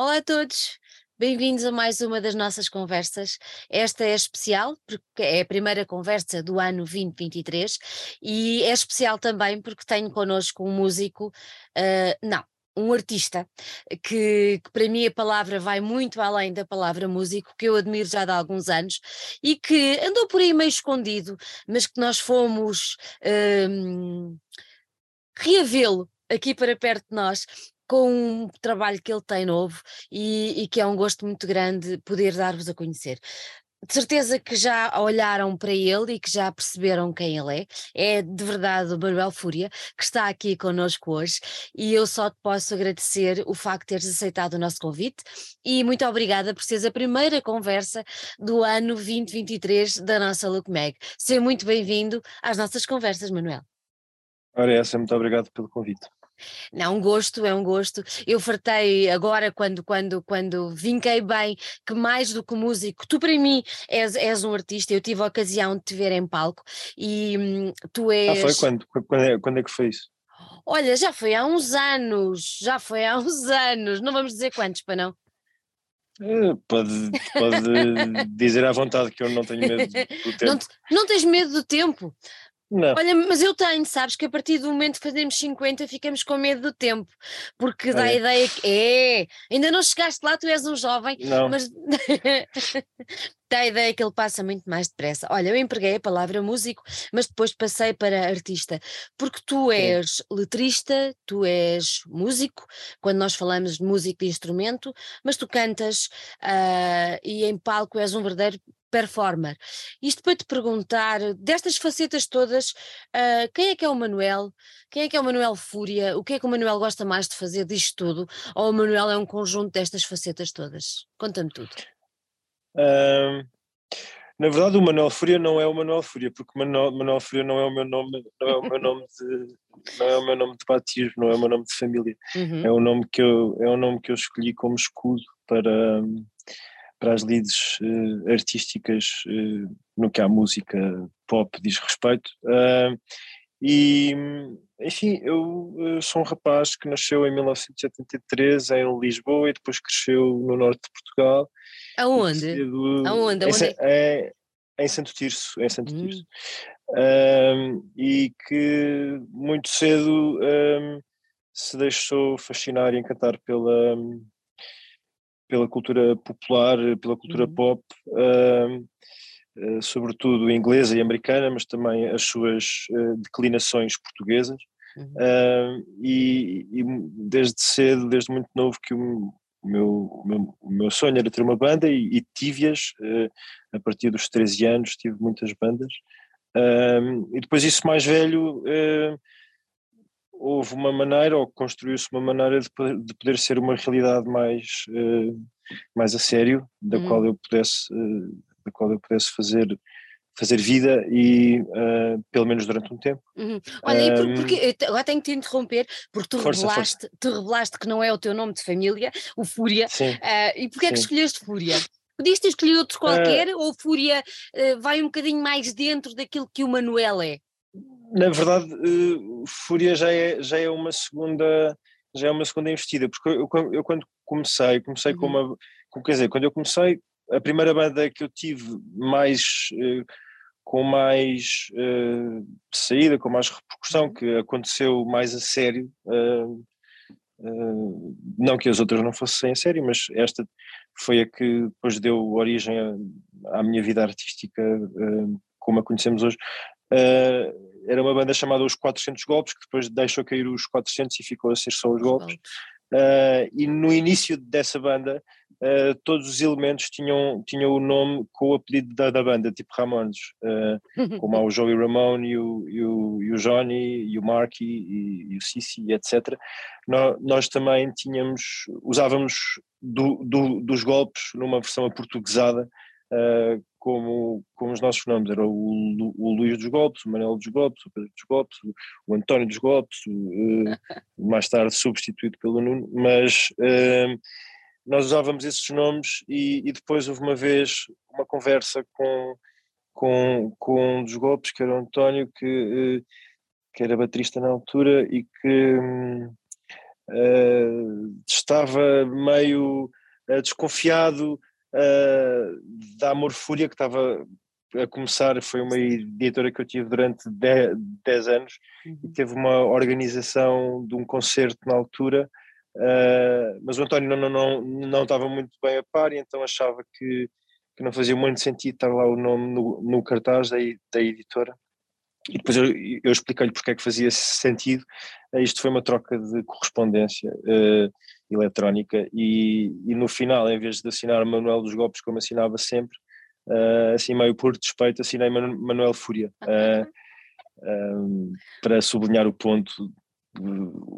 Olá a todos, bem-vindos a mais uma das nossas conversas. Esta é especial porque é a primeira conversa do ano 2023 e é especial também porque tenho connosco um músico, uh, não, um artista, que, que, para mim a palavra vai muito além da palavra músico, que eu admiro já há alguns anos e que andou por aí meio escondido, mas que nós fomos um, reavê-lo aqui para perto de nós com um trabalho que ele tem novo e, e que é um gosto muito grande poder dar-vos a conhecer de certeza que já olharam para ele e que já perceberam quem ele é. É de verdade o Manuel Fúria, que está aqui connosco hoje, e eu só te posso agradecer o facto de teres aceitado o nosso convite e muito obrigada por seres a primeira conversa do ano 2023 da nossa LookMag. Seja muito bem-vindo às nossas conversas, Manuel. Ora, essa, muito obrigado pelo convite. Não, um gosto, é um gosto. Eu fartei agora quando, quando, quando vinquei bem que mais do que músico, tu para mim és, és um artista, eu tive a ocasião de te ver em palco e hum, tu és. Ah, foi quando? Quando é, quando é que foi isso? Olha, já foi há uns anos, já foi há uns anos, não vamos dizer quantos, para não? É, pode, pode dizer à vontade que eu não tenho medo do tempo. Não, não tens medo do tempo? Não. Olha, mas eu tenho, sabes que a partir do momento que fazemos 50 ficamos com medo do tempo, porque dá a ideia que é, ainda não chegaste lá, tu és um jovem, não. mas dá a ideia que ele passa muito mais depressa. Olha, eu empreguei a palavra músico, mas depois passei para artista, porque tu és Sim. letrista, tu és músico, quando nós falamos de música de instrumento, mas tu cantas uh, e em palco és um verdadeiro performer. Isto para te perguntar, destas facetas todas, uh, quem é que é o Manuel? Quem é que é o Manuel Fúria? O que é que o Manuel gosta mais de fazer disto tudo? Ou o Manuel é um conjunto destas facetas todas? Conta-me tudo. Uh, na verdade, o Manuel Fúria não é o Manuel Fúria, porque Manuel, Manuel Fúria não é o meu nome, não é o meu nome de, não é o meu nome de batismo, não é o meu nome de família. Uhum. É o nome que eu, é o nome que eu escolhi como escudo para para as leads uh, artísticas uh, no que a música pop diz respeito. Uh, e, enfim, eu, eu, sou um rapaz que nasceu em 1973 em Lisboa e depois cresceu no norte de Portugal. Aonde? Cedo, Aonde? Aonde? Em, é, em Santo Tirso, em Santo hum. Tirso. Um, e que muito cedo um, se deixou fascinar e encantar pela, pela cultura popular, pela cultura uhum. pop, uh, uh, sobretudo inglesa e americana, mas também as suas uh, declinações portuguesas. Uhum. E, e, desde cedo, desde muito novo, que o meu, o meu, o meu sonho era ter uma banda e, e tive-as a partir dos 13 anos, tive muitas bandas. e depois isso mais velho houve uma maneira, ou construiu-se uma maneira de poder, de poder, ser uma realidade mais, uh, mais a sério, da uhum. qual eu pudesse, uh, da qual eu pudesse fazer fazer vida e uh, pelo menos durante um tempo. Uhum. Olha, um, porque, agora tenho que te interromper, porque tu, força, revelaste, força. tu revelaste que não é o teu nome de família, o Fúria, uh, e porquê é que escolheste Fúria? Podias ter escolhido outro qualquer, uh, ou Fúria vai um bocadinho mais dentro daquilo que o Manuel é? Na verdade, uh, Fúria já é, já é uma segunda já é uma segunda investida, porque eu, eu, eu quando comecei, comecei uhum. com uma, com, quer dizer, quando eu comecei, a primeira banda que eu tive mais, uh, com mais uh, saída, com mais repercussão, uhum. que aconteceu mais a sério, não que as outras não fossem a sério, mas esta foi a que depois deu origem à, à minha vida artística, como a conhecemos hoje, Uh, era uma banda chamada Os 400 Golpes, que depois deixou cair os 400 e ficou a ser só os golpes. Uh, e no início dessa banda, uh, todos os elementos tinham, tinham o nome com o apelido da, da banda, tipo Ramones, como há o Joey Ramone e o, e o, e o Johnny, e o Marky, e, e o Cici, etc. Nós, nós, também tínhamos, usávamos do, do, dos golpes numa versão aportuguesada, uh, como, como os nossos nomes, era o, o Luís dos Golpes, o Manuel dos Golpes, o Pedro dos Golpes, o, o António dos Golpes, uh, mais tarde substituído pelo Nuno, mas uh, nós usávamos esses nomes e, e, depois houve uma vez uma conversa com, com, com um dos Golpes, que era o António, que, uh, que era baterista na altura e que, uh, estava meio uh, desconfiado da Amor Fúria, que estava a começar, foi uma editora que eu tive durante 10 anos uhum. e teve uma organização de um concerto na altura, mas o António não, não, não, não estava muito bem a par e então achava que, que não fazia muito sentido estar lá o nome no, no cartaz da, da editora. E depois eu, eu expliquei-lhe porque é que fazia sentido. Isto foi uma troca de correspondência uh, eletrónica e, e, no final, em vez de assinar Manuel dos Golpes como assinava sempre, uh, assim meio por despeito, assinei Manuel Fúria. Uh, um, para sublinhar o ponto,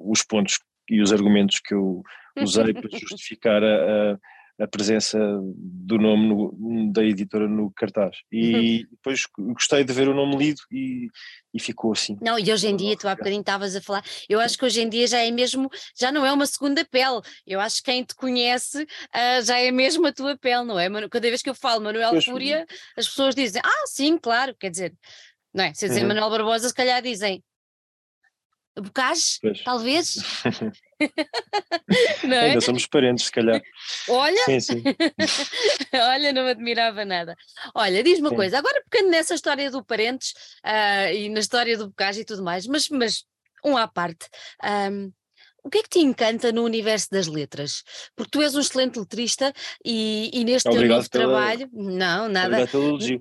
os pontos e os argumentos que eu usei para justificar a, a a presença do nome no, da editora no cartaz. E uhum. depois gostei de ver o nome lido e, e ficou assim. Não, e hoje em dia, tu há bocadinho estavas a falar, eu acho que hoje em dia já é mesmo, já não é uma segunda pele. Eu acho que quem te conhece uh, já é mesmo a tua pele, não é? Cada vez que eu falo Manuel pois, Fúria, as pessoas dizem, ah, sim, claro, quer dizer, não é? Se dizer uhum. Manuel Barbosa, se calhar dizem Bocage, talvez. não é? Ainda somos parentes, se calhar. Olha, sim, sim. olha, não me admirava nada. Olha, diz-me uma coisa, agora pegando nessa história do parentes uh, e na história do Bocage e tudo mais, mas, mas um à parte. Um, o que é que te encanta no universo das letras? Porque tu és um excelente letrista e, e neste Obrigado teu novo trabalho, não, nada,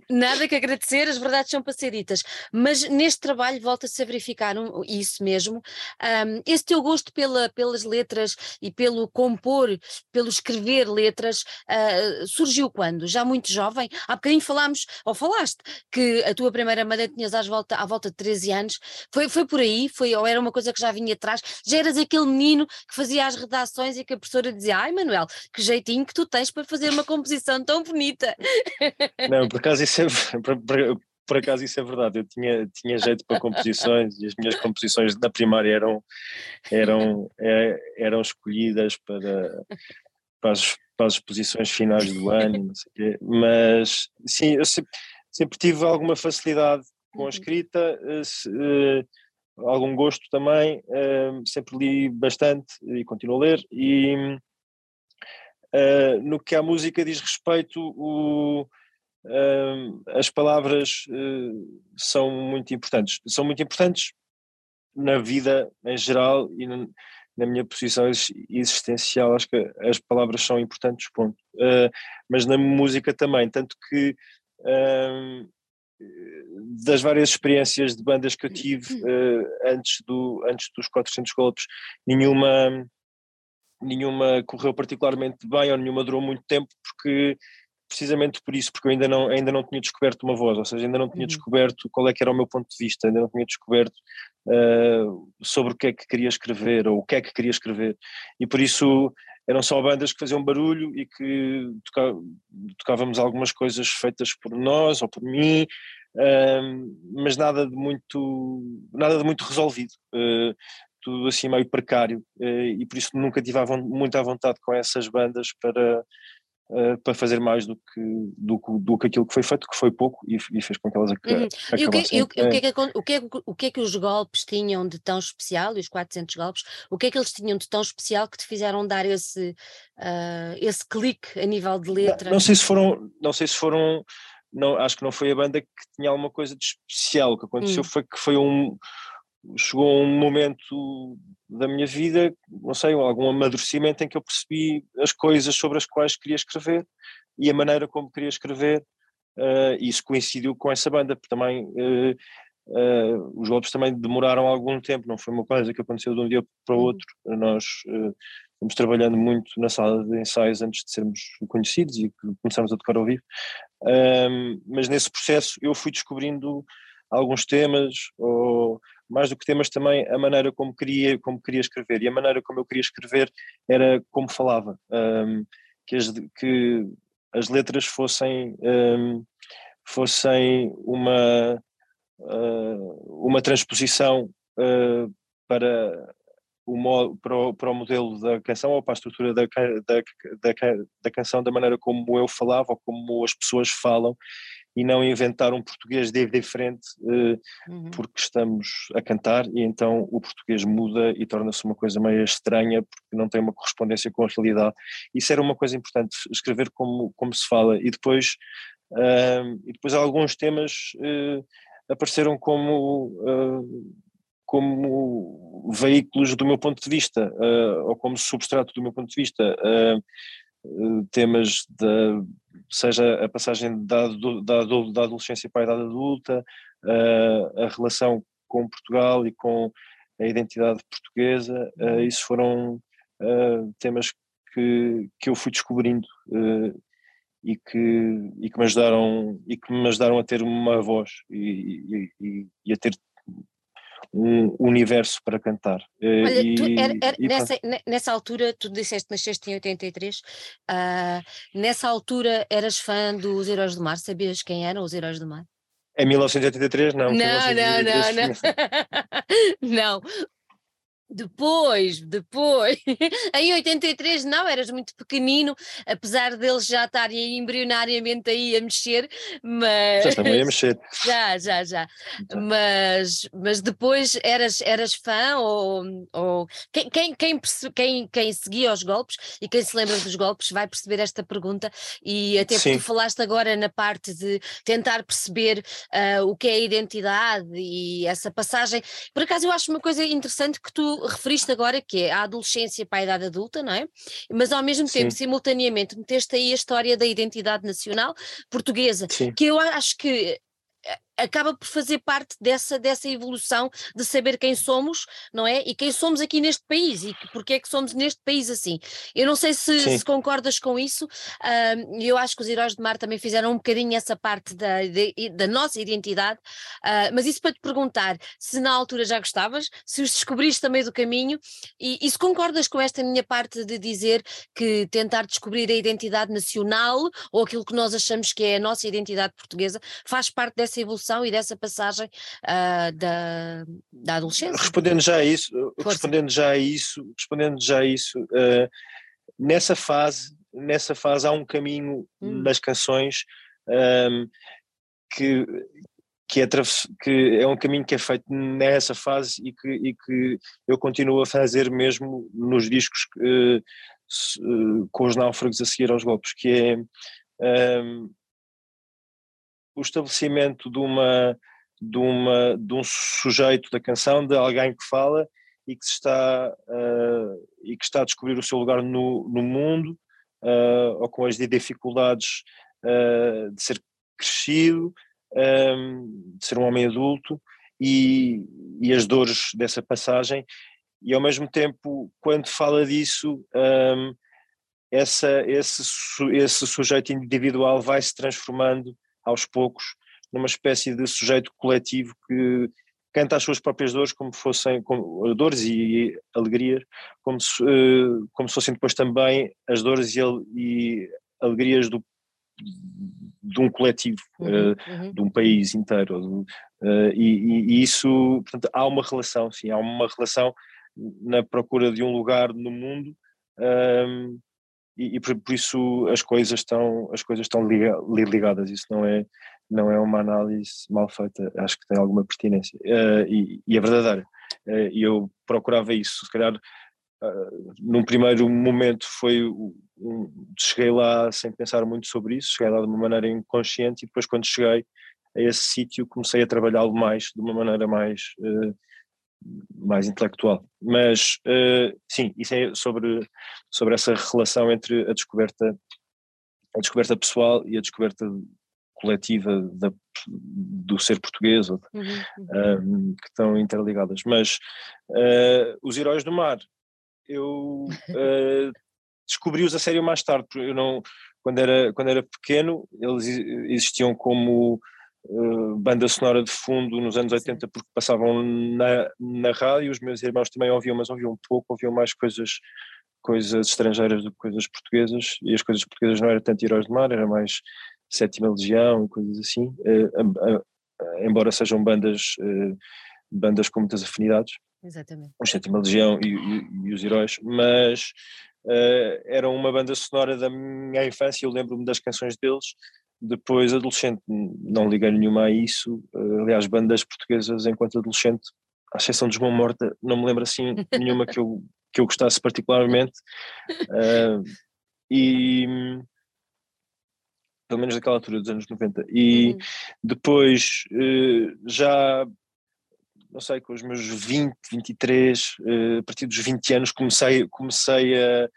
nada que agradecer, as verdades são para ser ditas, mas neste trabalho volta-se a verificar um, isso mesmo, um, esse teu gosto pela, pelas letras e pelo compor, pelo escrever letras, uh, surgiu quando? Já muito jovem? Há bocadinho falámos, ou falaste, que a tua primeira banda tinhas às volta, à volta de 13 anos, foi, foi por aí? Foi, ou era uma coisa que já vinha atrás? Já eras aquele menino que fazia as redações e que a professora dizia: Ai, Manuel, que jeitinho que tu tens para fazer uma composição tão bonita. Não, por acaso isso é, por, acaso isso é verdade. Eu tinha, tinha jeito para composições e as minhas composições da primária eram, eram, é, eram escolhidas para, para, as, para as exposições finais do ano, mas sim, eu sempre, sempre tive alguma facilidade com a uhum. escrita. Se, eh, algum gosto também, uh, sempre li bastante e continuo a ler, e uh, no que a música diz respeito, o, uh, as palavras eh, são muito importantes. São muito importantes na vida em geral e na, na minha posição existencial, acho que as palavras são importantes, ponto. mas na música também, tanto que das várias experiências de bandas que eu tive uh, antes, do, antes dos 400 golpes, nenhuma, nenhuma correu particularmente bem ou nenhuma durou muito tempo, porque precisamente por isso, porque eu ainda não, ainda não tinha descoberto uma voz, ou seja, ainda não tinha uhum. descoberto qual é que era o meu ponto de vista, ainda não tinha descoberto uh, sobre o que é que queria escrever ou o que é que queria escrever. E por isso eram só bandas que faziam barulho e que tocávamos algumas coisas feitas por nós ou por mim, mas nada de muito, nada de muito resolvido. Uh, tudo assim meio precário uh, e por isso nunca tive muito à vontade com essas bandas para, Uh, para fazer mais do que, do, do que aquilo que foi feito, que foi pouco e, e fez com que elas uhum. e o que, e o, o, que é que, o, que é, o que é que os golpes tinham de tão especial, e os 400 golpes, o que é que eles tinham de tão especial que te fizeram dar esse, uh, esse clique a nível de letra? Não, não, sei se foram, não sei se foram, não, acho que não foi a banda que tinha alguma coisa de especial, o que aconteceu hum. foi que foi um, chegou um momento da minha vida, não sei, algum amadurecimento em que eu percebi as coisas sobre as quais queria escrever e a maneira como queria escrever, uh, isso coincidiu com essa banda, porque também uh, uh, os golpes também demoraram algum tempo, não foi uma coisa que aconteceu de um dia para o uhum. outro, nós fomos trabalhando muito na sala de ensaios antes de sermos conhecidos e começamos a tocar ao vivo, mas nesse processo eu fui descobrindo alguns temas, ou mais do que temas também a maneira como queria, como queria escrever. E a maneira como eu queria escrever era como falava, um, que, as, que as letras fossem, um, fossem uma, uh, uma transposição uh, para, o, para, o, para o modelo da canção ou para a estrutura da, da, da, da canção, da maneira como eu falava ou como as pessoas falam e não inventar um português diferente uh, uhum. porque estamos a cantar e então o português muda e torna-se uma coisa meio estranha porque não tem uma correspondência com a realidade. Isso era uma coisa importante, escrever como, como se fala e depois, uh, e depois alguns temas uh, apareceram como como veículos do meu ponto de vista, uh, ou como substrato do meu ponto de vista. Uh, temas da seja a passagem da, da, da adolescência para a idade adulta, uh, a relação com Portugal e com a identidade portuguesa, uh, isso foram temas que, que eu fui descobrindo e, que, e, que me ajudaram, e que me ajudaram a ter uma voz e, e, e a ter um universo para cantar. Eh, Olha, e, tu, era, era, nessa, nessa altura, tu disseste que nasceste em 83, uh, ah, nessa altura eras fã dos Heróis do Mar, sabias quem eram os Heróis do Mar? Em 1983 não. Não, não, não, não. não. Depois, depois, em 83 não, eras muito pequenino, apesar deles já estarem embrionariamente aí a mexer, mas... Já estão aí a mexer. Já, já, já. Então. Mas, mas depois eras, eras fã ou... ou... Quem, quem, quem, quem, quem seguia os golpes e quem se lembra dos golpes vai perceber esta pergunta e até porque tu falaste agora na parte de tentar perceber uh, o que é a identidade e essa passagem. Por acaso eu acho uma coisa interessante que tu referiste agora que é a adolescência para a idade adulta, não é? Mas ao mesmo tempo, Sim. simultaneamente, meteste aí a história da identidade nacional portuguesa, Sim. que eu acho que acaba por fazer parte dessa, dessa evolução de saber quem somos, não é? E quem somos aqui neste país e porque é que somos neste país assim. Eu não sei se, se concordas com isso, uh, eu acho que os Heróis de Mar também fizeram um bocadinho essa parte da, de, da nossa identidade, uh, mas isso para te perguntar se na altura já gostavas, se os descobriste também do caminho e, e se concordas com esta minha parte de dizer que tentar descobrir a identidade nacional ou aquilo que nós achamos que é a nossa identidade portuguesa faz parte dessa evolução e dessa passagem uh, da, da adolescência. Respondendo já a isso, respondendo já a isso, respondendo já a isso, uh, nessa fase, nessa fase há um caminho hum. nas canções um, que que é, que é um caminho que é feito nessa fase e que, e que eu continuo a fazer mesmo nos discos uh, com os náufragos a seguir aos golpes, que é um, o estabelecimento de uma, de uma de um sujeito da canção, de alguém que fala e que está uh, e que está a descobrir o seu lugar no, no mundo uh, ou com as dificuldades uh, de ser crescido, um, de ser um homem adulto e, e as dores dessa passagem. E ao mesmo tempo quando fala disso um, essa, esse, esse sujeito individual vai se transformando aos poucos, numa espécie de sujeito coletivo que canta as suas próprias dores como fossem como, dores e alegrias, como se, uh, como se fossem depois também as dores e, e alegrias do, de um coletivo, uhum, uh, uhum. de um país inteiro. Uh, e, e, isso, portanto, há uma relação, sim, há uma relação na procura de um lugar no mundo. Um, e, e por, por, isso as coisas estão as coisas estão ligadas. Isso não é não é uma análise mal feita. Acho que tem alguma pertinência. Uh, e, e, é verdadeira. Uh, e eu procurava isso. Se calhar uh, num primeiro momento foi um, cheguei lá sem pensar muito sobre isso. Cheguei lá de uma maneira inconsciente e depois quando cheguei a esse sítio comecei a trabalhá-lo mais de uma maneira mais uh, mais intelectual. Mas uh, sim, isso é sobre, sobre essa relação entre a descoberta, a descoberta pessoal e a descoberta coletiva da, do ser português, uhum, uhum. Um, que estão interligadas. Mas uh, os Heróis do Mar, eu uh, descobri-os a sério mais tarde, porque eu não, quando era, quando era pequeno, eles existiam como uh, banda sonora de fundo nos anos 80 porque passavam na, na rádio, os meus irmãos também ouviam, mas ouviam pouco, ouviam mais coisas coisas estrangeiras do que coisas portuguesas e as coisas portuguesas não era tanto Heróis de Mar, era mais Sétima Legião e coisas assim, uh, uh, embora sejam bandas bandas com muitas afinidades Exatamente. os Sétima Legião e, e, e os Heróis, mas uh, era uma banda sonora da minha infância, eu lembro-me das canções deles Depois, adolescente, não liguei nenhuma a isso. aliás, bandas portuguesas, enquanto adolescente, à exceção dos Mão Morta, não me lembro assim nenhuma que eu, que eu gostasse particularmente. Uh, e pelo menos daquela altura dos anos 90. E uhum. depois, uh, já, não sei, com os meus 20, 23, uh, a partir dos 20 anos, comecei, comecei a,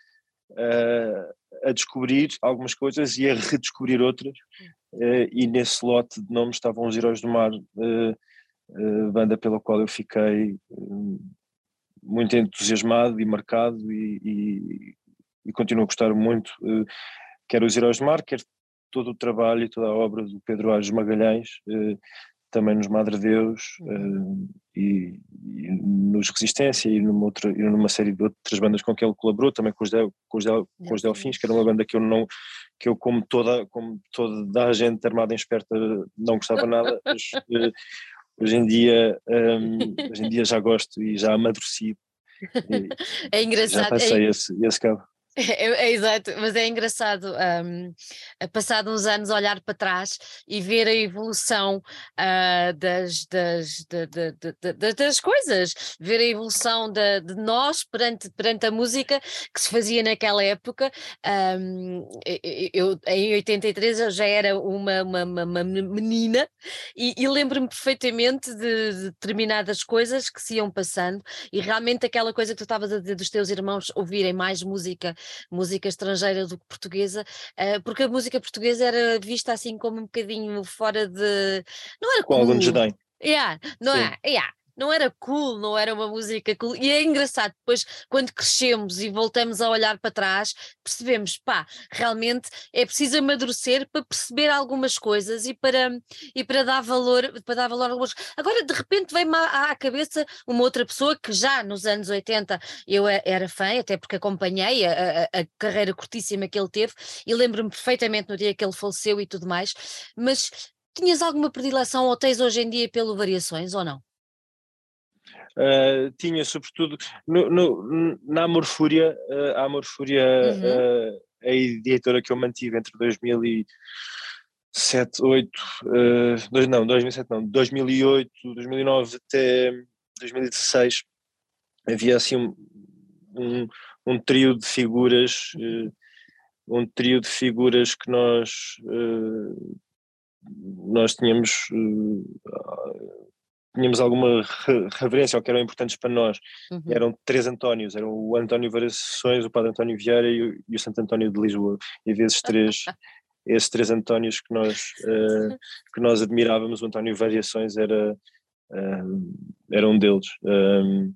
a, a descobrir algumas coisas e a redescobrir outras. Uh, e nesse lote de nomes estavam os Heróis do Mar, uh, banda pela qual eu fiquei muito entusiasmado e marcado e, e, e continuo a gostar muito, quer os Heróis do Mar, quer todo o trabalho e toda a obra do Pedro Ares Magalhães, também nos Madre Deus eh, e, e, nos Resistência e numa, outra, e numa série de outras bandas com que ele colaborou, também com os, Del, com os, Del, com os Delfins, que era uma banda que eu não, que eu como toda, como toda a gente armada em esperta não gostava nada, mas eh, hoje em dia, um, hoje em dia já gosto e já amadureci. é engraçado. Já passei é... esse, esse cabo. É, é, exato, mas é engraçado, um, passado uns anos, olhar para trás e ver a evolução uh, das, das, de, de, de, das coisas, ver a evolução de, nós perante, perante a música que se fazia naquela época. Um, eu, em 83 eu já era uma, uma, uma menina e, e lembro-me perfeitamente de, determinadas coisas que se iam passando e realmente aquela coisa que tu estavas a dizer dos teus irmãos ouvirem mais música música estrangeira do que portuguesa, uh, porque a música portuguesa era vista assim como um bocadinho fora de. Não era Com algum desdém. Yeah, não é? Yeah não era cool, não era uma música cool. E é engraçado, depois, quando crescemos e voltamos a olhar para trás, percebemos, pá, realmente é preciso amadurecer para perceber algumas coisas e para, e para dar valor, para dar valor a algumas. Agora, de repente, vem-me à, à, cabeça uma outra pessoa que já nos anos 80 eu era fã, até porque acompanhei a, a, a carreira curtíssima que ele teve, e lembro-me perfeitamente no dia que ele faleceu e tudo mais, mas tinhas alguma predileção ou tens hoje em dia pelo Variações ou não? Uh, tinha sobretudo no, no, na Amorfúria, uh, a Amorfúria, uhum. uh, a editora que eu mantive entre 2007, 8, uh, não, 2007 não, 2008, 2009 até 2016, havia assim um, um, um trio de figuras, um trio de figuras que nós nós tínhamos tínhamos alguma reverência ou que eram importantes para nós. Uhum. Eram três Antónios, eram o António Variações, o Padre António Vieira e o, e o Santo António de Lisboa. E vezes três, esses três Antónios que nós, uh, que nós admirávamos, o António Variações era, uh, era um deles. Um,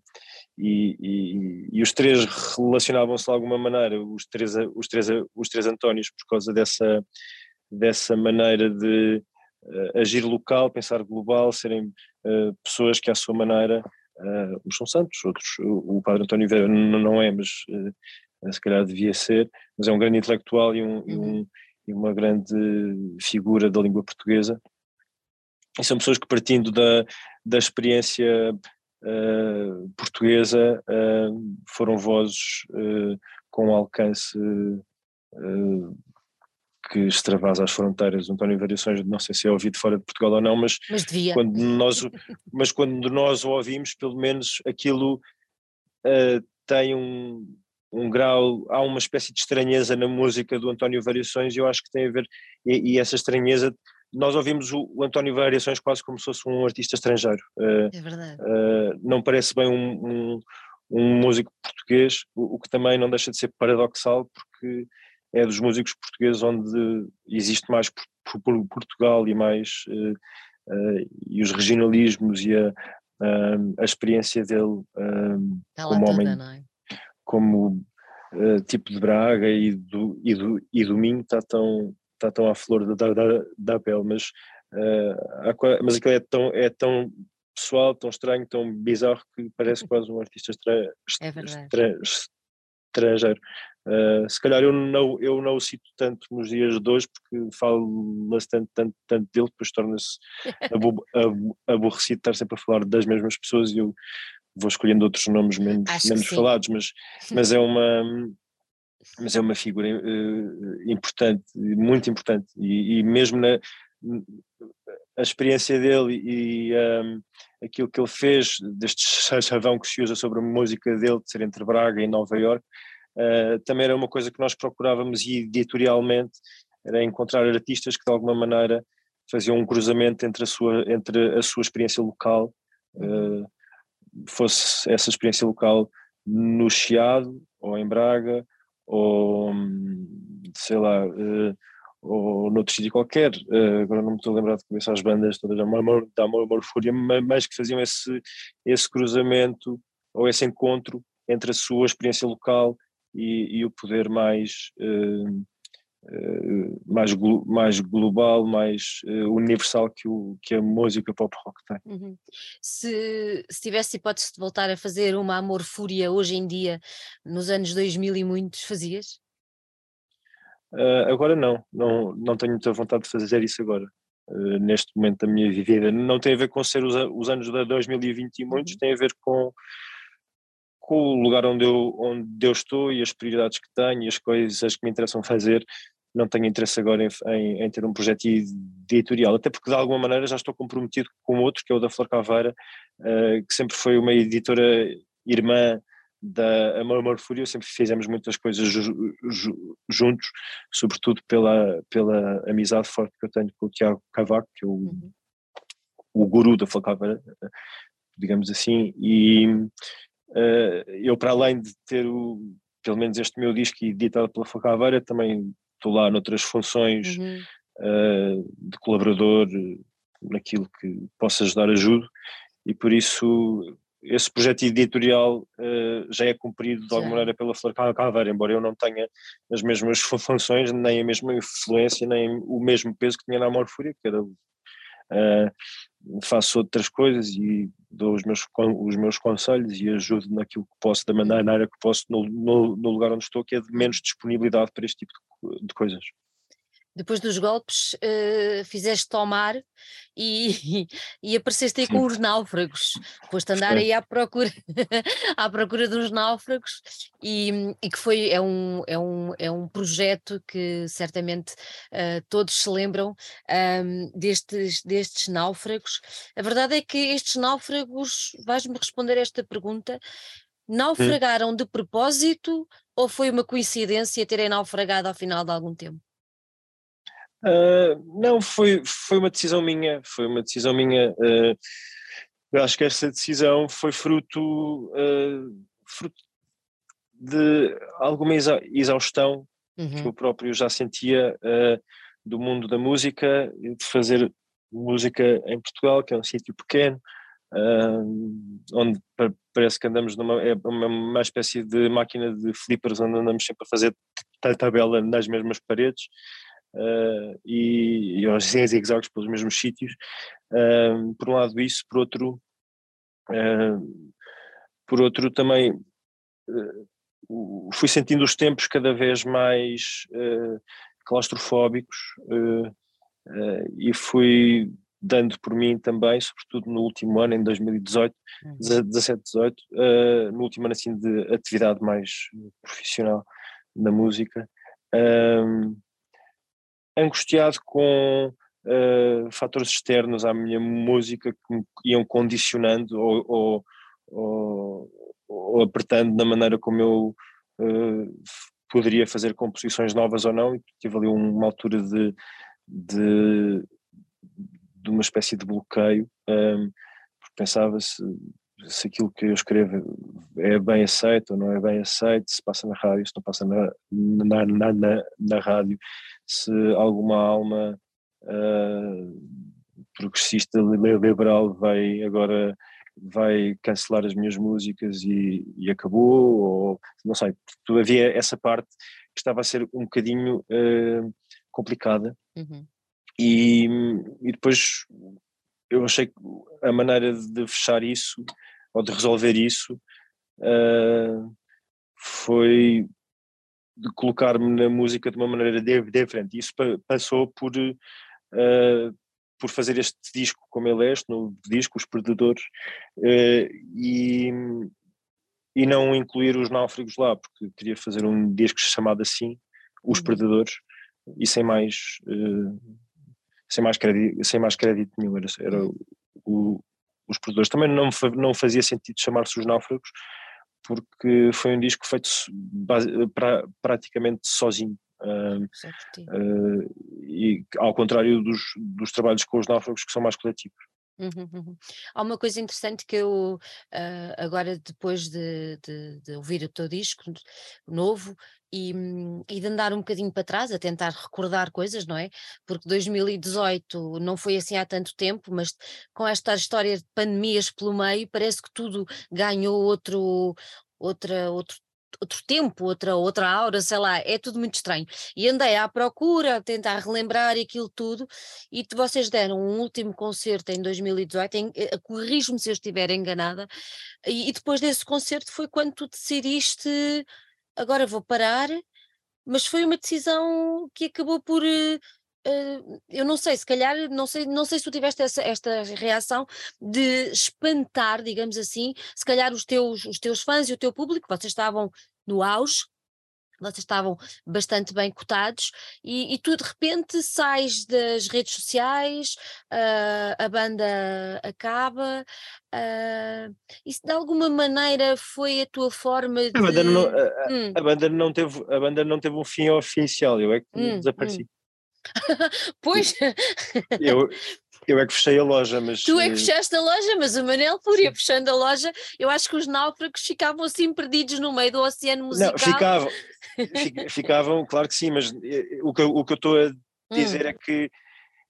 e, e, e, os três relacionavam-se de alguma maneira, os três, os três, os três Antónios, por causa dessa, dessa maneira de uh, agir local, pensar global, serem uh, pessoas que à sua maneira, uh, uns são santos, outros, o, o Padre António Vieira não é, mas se calhar devia ser, mas é um grande intelectual e, um, e, um, uhum. e uma grande figura da língua portuguesa. E são pessoas que partindo da, da experiência Uh, portuguesa uh, foram vozes uh, com alcance que extravasa as fronteiras. António Variações, não sei se é ouvido fora de Portugal ou não, mas, mas, quando, nós, mas quando nós o ouvimos, pelo menos aquilo uh, tem um, um grau, há uma espécie de estranheza na música do António Variações e eu acho que tem a ver, e, e essa estranheza, nós ouvimos o, o, António Variações quase como se fosse um artista estrangeiro. Uh, é verdade. Uh, não parece bem um, um, um músico português, o, o, que também não deixa de ser paradoxal, porque é dos músicos portugueses onde existe mais por, por Portugal e mais uh, uh, e os regionalismos e a, uh, a experiência dele tá como homem, é? como tipo de Braga e do, e do, e do Minho está tão, está tão à flor da, da, da pele, mas, mas aquilo é tão, é tão pessoal, tão estranho, tão bizarro que parece quase um artista estra, é estrangeiro. Uh, se calhar eu não, eu não o cito tanto nos dias de hoje porque falo-se tanto, tanto, tanto dele, depois torna-se aborrecido estar sempre a falar das mesmas pessoas e eu vou escolhendo outros nomes menos, menos falados, mas, mas é uma mas é uma figura uh, importante, muito importante, e, e mesmo na a experiência dele e um, aquilo que ele fez, deste chavão que se usa sobre a música dele, de ser entre Braga e Nova York, uh, também era uma coisa que nós procurávamos editorialmente, era encontrar artistas que de alguma maneira faziam um cruzamento entre a sua, entre a sua experiência local, uh, fosse essa experiência local no Chiado, ou em Braga, ou sei lá, uh, ou noutro sítio qualquer, uh, agora não me estou a lembrar de começar as bandas todas da Amor, da Amor, Amor Fúria, mas que faziam esse, esse cruzamento ou esse encontro entre a sua experiência local e, e o poder mais, uh, uh, mais, mais global, mais universal que, o, que a música pop rock tem. Uhum. Se, se tivesse hipótese de voltar a fazer uma Amor Fúria hoje em dia, nos anos 2000 e muitos, fazias? Uh, agora não, não, não tenho muita vontade de fazer isso agora, uh, neste momento da minha vida. Não tem a ver com ser os, os anos de 2020 e muitos, uhum. tem a ver com, com o lugar onde eu, onde eu estou e as prioridades que tenho e as coisas que me interessam fazer. Não tenho interesse agora em, em, em ter um projeto editorial, até porque de alguma maneira já estou comprometido com outro, que é o da Flor Caveira, uh, que sempre foi uma editora irmã da Amor Fúria sempre fizemos muitas coisas ju, ju, juntos, sobretudo pela, pela amizade forte que eu tenho com o Tiago Cavaco, que é o, uhum. o guru da Falcava, digamos assim, e eu para além de ter o, pelo menos este meu disco editado pela Falcaveira, também estou lá noutras funções uhum. uh, de colaborador, naquilo que possa ajudar, ajudo, e por isso esse projeto editorial uh, já é cumprido de alguma maneira pela Flor Caveira, embora eu não tenha as mesmas funções, nem a mesma influência, nem o mesmo peso que tinha na Amor Fúria, que era, uh, faço outras coisas e dou os meus, os meus conselhos e ajudo naquilo que posso, da maneira que posso, no, no, no lugar onde estou, que é de menos disponibilidade para este tipo de, de coisas depois dos golpes, uh, fizeste tomar e, e, apareceste aí com os náufragos. Foste andar aí à procura, à procura dos náufragos e, e, que foi, é um, é, um, é um projeto que certamente uh, todos se lembram um, destes, destes náufragos. A verdade é que estes náufragos, vais-me responder esta pergunta, naufragaram de propósito ou foi uma coincidência terem naufragado ao final de algum tempo? Uh, não, foi, foi uma decisão minha, foi uma decisão minha. Uh, eu acho que essa decisão foi fruto, uh, fruto de alguma exaustão uhum. que eu próprio já sentia do mundo da música, de fazer música em Portugal, que é um sítio pequeno, onde parece que andamos numa é uma, uma espécie de máquina de flippers onde andamos sempre a fazer tabela nas mesmas paredes uh, e, e aos zigzags pelos mesmos sítios. Uh, por um lado isso, por outro, uh, por outro também fui sentindo os tempos cada vez mais claustrofóbicos e fui dando por mim também, sobretudo no último ano, em 2018, uhum. 17, 18, uh, no último ano assim de atividade mais profissional na música, angustiado com uh, fatores externos à minha música que me iam condicionando ou, ou, ou, ou apertando na maneira como eu uh, poderia fazer composições novas ou não, e tive ali uma altura de, de, de uma espécie de bloqueio, um, ehm, porque pensava se, se aquilo que eu escrevo é bem aceito ou não é bem aceito, se passa na rádio, se não passa na, na, na, na, na rádio, se alguma alma uh, progressista liberal vai agora vai cancelar as minhas músicas e, e, acabou, ou não sei, havia essa parte que estava a ser um bocadinho uh, complicada uhum. e, e depois eu achei que a maneira de fechar isso ou de resolver isso uh, foi colocar-me na música de uma maneira diferente. Isso passou por, uh, por fazer este disco como ele é, este novo disco, Os Perdedores, uh, e, e não incluir os náufragos lá, porque queria fazer um disco chamado assim, Os uhum. Perdedores, e sem mais, uh, sem mais, crédito, sem mais crédito nenhum, era, era uhum. o, Os Perdedores. Também não, não fazia sentido chamar-se Os Náufragos, porque foi um disco feito pra, praticamente sozinho. Uh, e ao contrário dos, dos trabalhos com os náufragos que são mais coletivos. Uhum, uhum. Há uma coisa interessante que eu, uh, agora depois de, de, de, ouvir o teu disco novo e, e, de andar um bocadinho para trás, a tentar recordar coisas, não é? Porque 2018 não foi assim há tanto tempo, mas com esta história de pandemias pelo meio, parece que tudo ganhou outro, outra, outro outro tempo, outra, outra aura, sei lá, é tudo muito estranho. E andei à procura, a tentar relembrar aquilo tudo, e vocês deram um último concerto em 2018, em, eh, corrijo-me se eu estiver enganada, e, e, depois desse concerto foi quando tu decidiste, agora vou parar, mas foi uma decisão que acabou por uh, eu não sei, se calhar, não sei, não sei se tu tiveste essa, esta reação de espantar, digamos assim, se calhar os teus, os teus fãs e o teu público, vocês estavam no auge, vocês estavam bastante bem cotados e, e tu de repente sais das redes sociais, uh, a banda acaba, uh, isso de alguma maneira foi a tua forma de... A banda não, a, hum. a banda não, teve, a banda não teve um fim oficial, eu é que hum, desapareci. Hum. pois. Eu, eu é que fechei a loja, mas. Tu é que fechaste a loja, mas o Manel Fúria fechando a loja, eu acho que os náufragos ficavam assim perdidos no meio do oceano musical. Não, ficavam, ficavam, claro que sim, mas eh, o que, o que eu estou a dizer hum. é que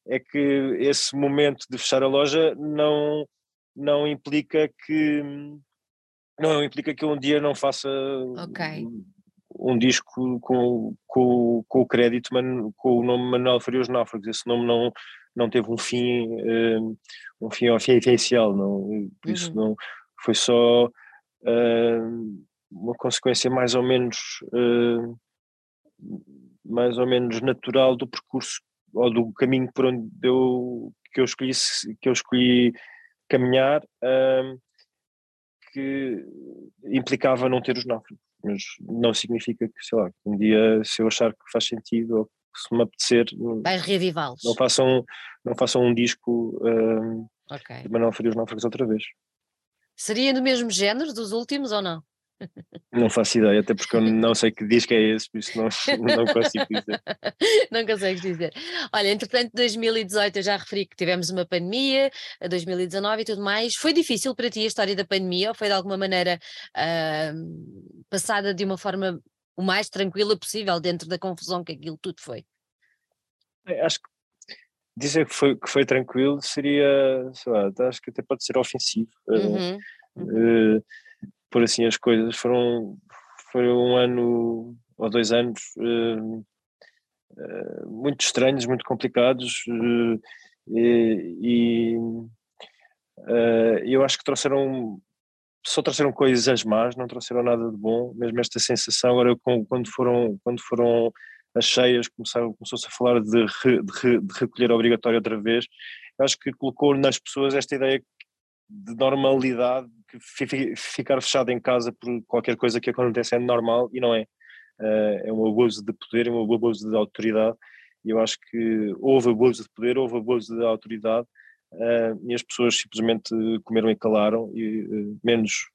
é que esse momento de fechar a loja não, não implica que não implica que eu um dia não faça um disco com, com, com o crédito, com o nome Manuel Farias Náufragos. Esse nome não, não teve um fim, uh, um fim oficial, não, por isso uhum. não foi só uh, uma consequência mais ou menos uh, mais ou menos natural do percurso ou do caminho por onde eu que eu escolhi que eu escolhi caminhar que implicava não ter os náufragos mas não significa que, sei lá, um dia se eu achar que faz sentido ou se me apetecer, vais reavivá-los. Não façam, não façam um disco okay. de Manuel Farias Náufragos outra vez. Seria do mesmo género dos últimos ou não? Não faço ideia, até porque eu não sei que disco é esse, por isso não, não consigo dizer. não consegues dizer. Olha, entretanto, 2018 eu já referi que tivemos uma pandemia, 2019 e tudo mais. Foi difícil para ti a história da pandemia ou foi de alguma maneira uh, passada de uma forma o mais tranquila possível dentro da confusão que aquilo tudo foi? É, acho que dizer que foi, que foi tranquilo seria, sei lá, acho que até pode ser ofensivo. Uhum, uhum. Uh, por assim as coisas. Foram, foi um ano ou dois anos uh, uh, muito estranhos, muito complicados e eu acho que trouxeram só trouxeram coisas más, não trouxeram nada de bom, mesmo esta sensação. Agora quando foram quando foram as cheias começou-se a falar de, re, de, re, de recolher obrigatório outra vez, eu acho que colocou nas pessoas esta ideia de normalidade que ficar fechado em casa por qualquer coisa que aconteça é normal e não é. Uh, é um abuso de poder, é um abuso de autoridade. E eu acho que houve abuso de poder, houve abuso de autoridade e as pessoas simplesmente comeram e calaram, e, uh, menos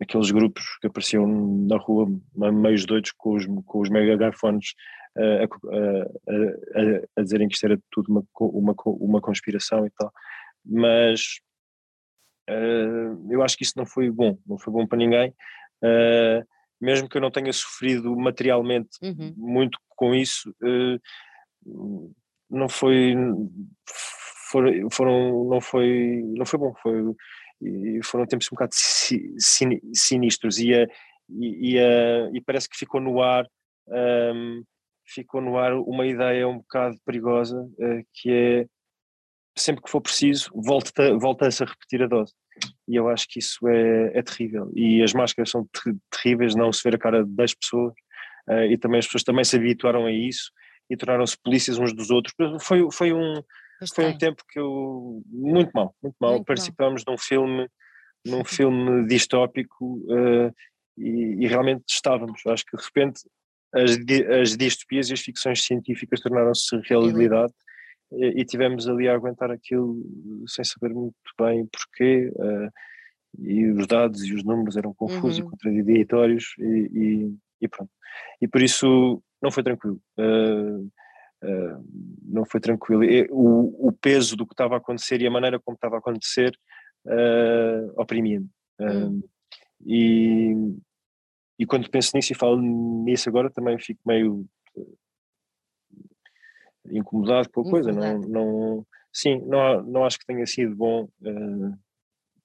aqueles grupos que apareciam na rua meios doidos com os, com os megafones a, a, a, a, dizerem que isto era tudo uma, uma, uma conspiração e tal, mas Uh, eu acho que isso não foi bom, não foi bom para ninguém. Uh, mesmo que eu não tenha sofrido materialmente uhum. muito com isso, uh, não foi, foram, foram, não foi, não foi bom. Foi, foram tempos um bocado sinistros e, a, e, a, e parece que ficou no ar. Um, ficou no ar uma ideia um bocado perigosa que é sempre que for preciso, volta-se volta a repetir a dose. E eu acho que isso é, é terrível. E as máscaras são ter terríveis, não se ver a cara das pessoas, uh, e também as pessoas também se habituaram a isso e tornaram-se polícias uns dos outros. Foi, foi, um, foi um tempo que eu. muito mal, muito mal. Muito Participámos mal. num filme, num filme distópico. Uh, e, e realmente estávamos. Acho que de repente as, as distopias e as ficções científicas tornaram-se realidade e, e, tivemos ali a aguentar aquilo sem saber muito bem porquê. Uh, e os dados e os números eram confusos uhum. e contraditórios e, e, e, pronto. E por isso não foi tranquilo. Uh, uh, não foi tranquilo. E, o, o, peso do que estava a acontecer e a maneira como estava a acontecer uh, oprimia-me. Uhum. e, e quando penso nisso e falo nisso agora também fico meio incomodado com a coisa. Não, não, sim, não, não acho que tenha sido bom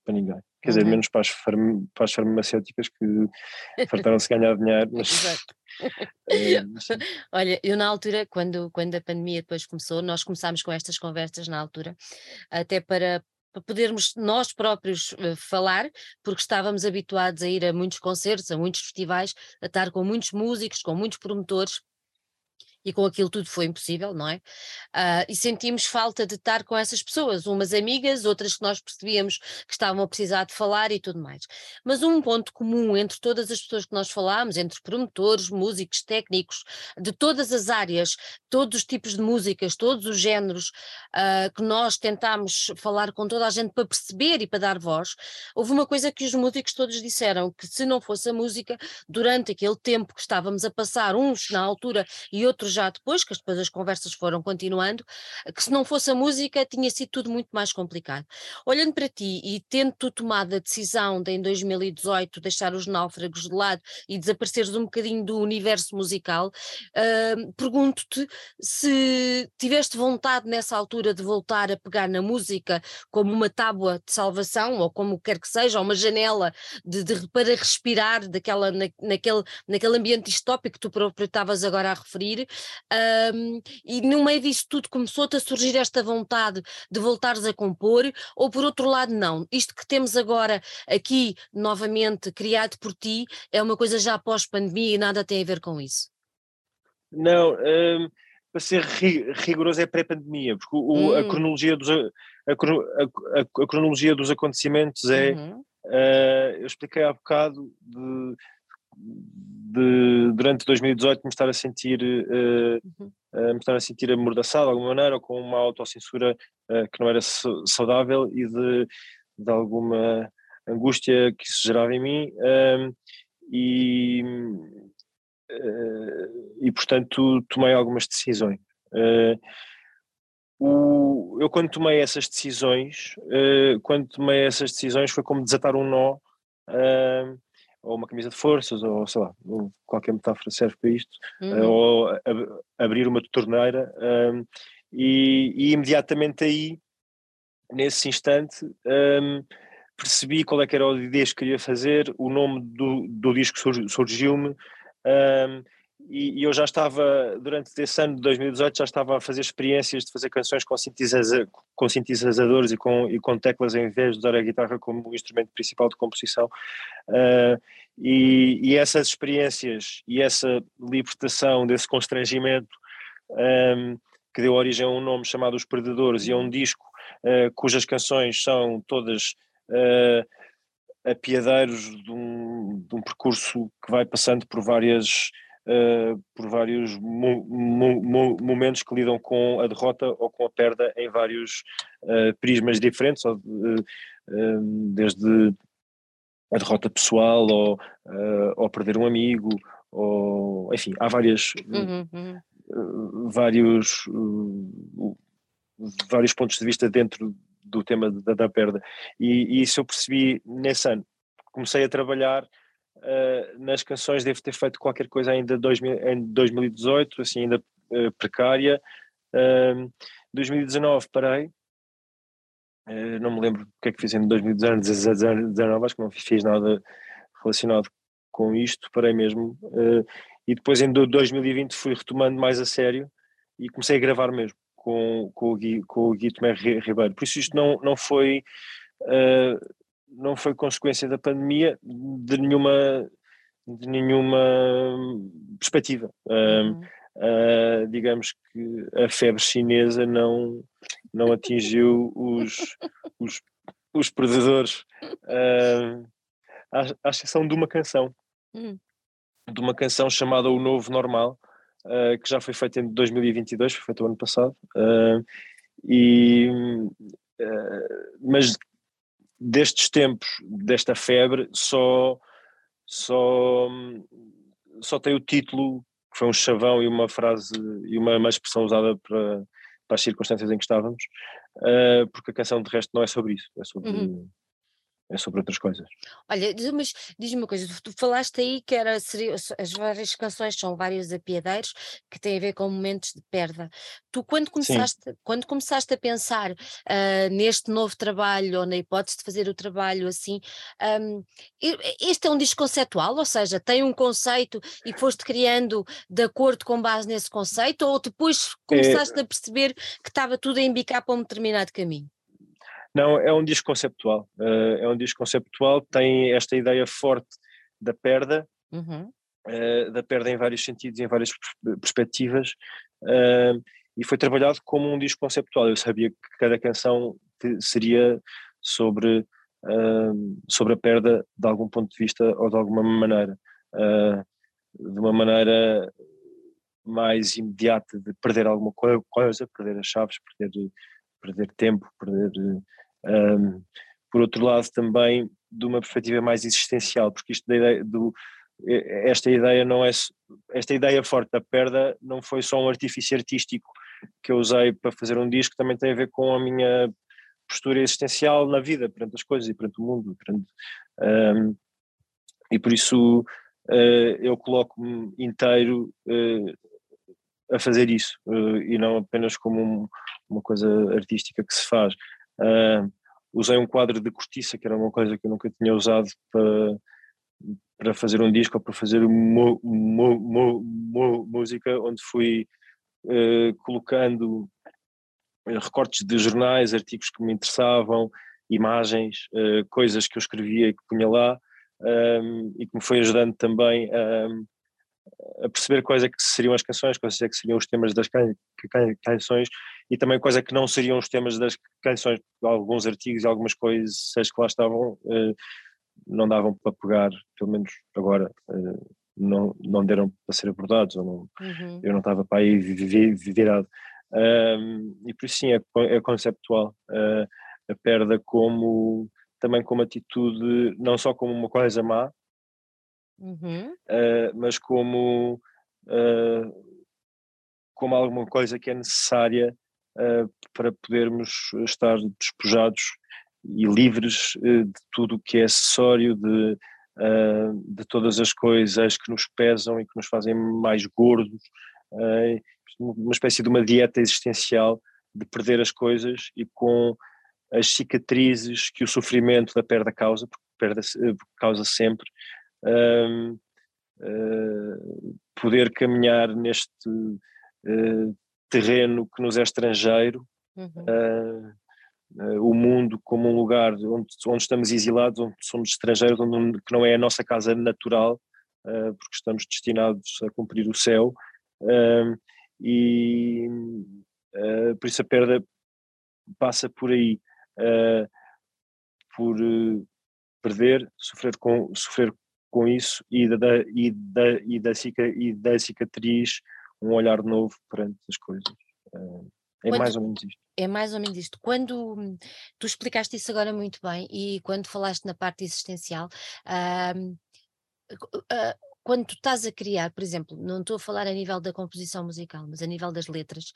para ninguém. Quer dizer, uhum. menos para as, farm, para as farmacêuticas que fartaram-se ganhar dinheiro, mas. é, Olha, eu na altura, quando, quando a pandemia depois começou, nós começámos com estas conversas na altura, até para, para podermos nós próprios uh, falar, porque estávamos habituados a ir a muitos concertos, a muitos festivais, a estar com muitos músicos, com muitos promotores, e com aquilo tudo foi impossível, não é? Uh, e sentimos falta de estar com essas pessoas, umas amigas, outras que nós percebíamos que estavam a precisar de falar e tudo mais. Mas um ponto comum entre todas as pessoas que nós falámos, entre promotores, músicos, técnicos, de todas as áreas, todos os tipos de músicas, todos os géneros, uh, que nós tentámos falar com toda a gente para perceber e para dar voz, houve uma coisa que os músicos todos disseram, que se não fosse a música, durante aquele tempo que estávamos a passar, uns na altura e outros já depois, que depois as conversas foram continuando, que se não fosse a música tinha sido tudo muito mais complicado. Olhando para ti e tendo tu tomado a decisão de em 2018 deixar os náufragos de lado e desapareceres um bocadinho do universo musical, uh, pergunto-te se tiveste vontade nessa altura de voltar a pegar na música como uma tábua de salvação ou como quer que seja, uma janela de, de para respirar daquela, na, naquele, naquele ambiente distópico que tu próprio estavas agora a referir, um, e no meio disso tudo começou-te a surgir esta vontade de voltares a compor, ou por outro lado, não? Isto que temos agora aqui novamente criado por ti é uma coisa já pós-pandemia e nada tem a ver com isso? Não, um, para ser rigoroso é pré-pandemia, porque o, hum. a, cronologia dos, a, a, a, cronologia dos acontecimentos é. Uhum. Uh, eu expliquei há bocado de de, durante 2018 me estar a sentir uh, uh, me estar a sentir amordaçado de alguma maneira ou com uma autocensura uh, que não era saudável e de, de alguma angústia que isso gerava em mim ehm, e, e portanto tomei algumas decisões. O, eu quando tomei essas decisões quando tomei essas decisões foi como desatar um nó ehm, ou uma camisa de forças, ou sei lá, qualquer metáfora serve para isto, uhum. ou ab abrir uma torneira, um, e, e, imediatamente aí, nesse instante, um, percebi qual é que era a ideia que queria fazer, o nome do, do disco surgiu-me, um, e, e, eu já estava, durante esse ano de 2018, já estava a fazer experiências de fazer canções com, sintetiza com sintetizadores e com, e com teclas em vez de usar a guitarra como instrumento principal de composição. Uh, e, e, essas experiências e essa libertação desse constrangimento um, que deu origem a um nome chamado Os Perdedores e a um disco uh, cujas canções são todas uh, apiadeiros de um, de um percurso que vai passando por várias uh, por vários mo mo momentos que lidam com a derrota ou com a perda em vários uh, prismas diferentes, ou, uh, desde a derrota pessoal ou, ou perder um amigo, ou enfim, há várias, uhum, uhum. vários, vários pontos de vista dentro do tema da, da perda. E, e, isso eu percebi nesse ano. Comecei a trabalhar Uh, nas canções devo ter feito qualquer coisa ainda dois, em 2018, assim ainda uh, precária. Uh, 2019 parei, não me lembro o que é que fiz em 2019, acho que não fiz nada relacionado com isto, parei mesmo. E depois em 2020 fui retomando mais a sério e comecei a gravar mesmo com, com, o, Gui, com o Gui Tomé Ribeiro. Por isso isto não, não foi uh, não foi consequência da pandemia de nenhuma, de nenhuma perspectiva. Uhum. Uh, digamos que a febre chinesa não, não atingiu os, os, os predadores, uh, à, à exceção de uma canção hum. de uma canção chamada O Novo Normal, uh, que já foi feita em 2022, foi feita o ano passado. E, mas destes tempos, desta febre, só, só, só tem o título, que foi um chavão e uma frase e uma, uma expressão usada para, para as circunstâncias em que estávamos, uh, porque a canção de resto não é sobre isso, é sobre, uhum é sobre outras coisas. Olha, mas diz-me uma coisa, tu falaste aí que era, seria, as várias canções são vários apiadeiros que têm a ver com momentos de perda. Tu quando começaste, quando começaste a pensar uh, neste novo trabalho ou na hipótese de fazer o trabalho assim, um, este é um disco conceptual, ou seja, tem um conceito e foste criando de acordo com base nesse conceito ou depois é começaste é... a perceber que estava tudo a embicar para um determinado caminho? Não, é um disco conceptual. Uh, é um disco conceptual, tem esta ideia forte da perda, uhum. uh, da perda em vários sentidos, em várias perspectivas, uh, e foi trabalhado como um disco conceptual. Eu sabia que cada canção seria sobre, sobre a perda de algum ponto de vista ou de alguma maneira. de uma maneira mais imediata de perder alguma coisa, perder as chaves, perder, perder tempo, perder um, por outro lado, também de uma perspectiva mais existencial, porque isto da ideia do, esta ideia não é esta ideia forte da perda não foi só um artifício artístico que eu usei para fazer um disco, também tem a ver com a minha postura existencial na vida, perante as coisas e perante o mundo. Perante, um, e por isso uh, eu coloco-me inteiro uh, a fazer isso, uh, e não apenas como um, uma coisa artística que se faz. Uh, usei um quadro de cortiça, que era uma coisa que eu nunca tinha usado para, para fazer um disco ou para fazer mo, mo, mo, música, onde fui uh, colocando recortes de jornais, artigos que me interessavam, imagens, uh, coisas que eu escrevia e que punha lá, um, e que me foi ajudando também a, a perceber quais é que seriam as canções, quais é que seriam os temas das canções e também é que não seriam os temas das canções, alguns artigos e algumas coisas que lá estavam eh, não davam para pegar, pelo menos agora eh, não, não deram para ser abordados, ou não, uhum. eu não estava para aí virado. e por isso sim, é, é conceptual uh, a perda como também como atitude, não só como uma coisa má, uhum. uh, mas como, uh, como alguma coisa que é necessária uh, para podermos estar despojados e livres de tudo o que é acessório, de, de todas as coisas que nos pesam e que nos fazem mais gordos, uma espécie de uma dieta existencial de perder as coisas e com as cicatrizes que o sofrimento da perda causa, porque perda causa sempre, uh, poder caminhar neste uh, terreno que nos é estrangeiro, uhum. o mundo como um lugar onde, onde estamos exilados, onde somos estrangeiros, onde, que não é a nossa casa natural, porque estamos destinados a cumprir o céu, e por isso a perda passa por aí. por perder, sofrer com, sofrer com isso e da, e da, e da, e da cicatriz um olhar novo perante as coisas. Eh, é quando, mais ou menos isto. É mais ou menos isto. Quando tu explicaste isso agora muito bem e quando falaste na parte existencial, uh, uh, quando tu estás a criar, por exemplo, não estou a falar a nível da composição musical, mas a nível das letras,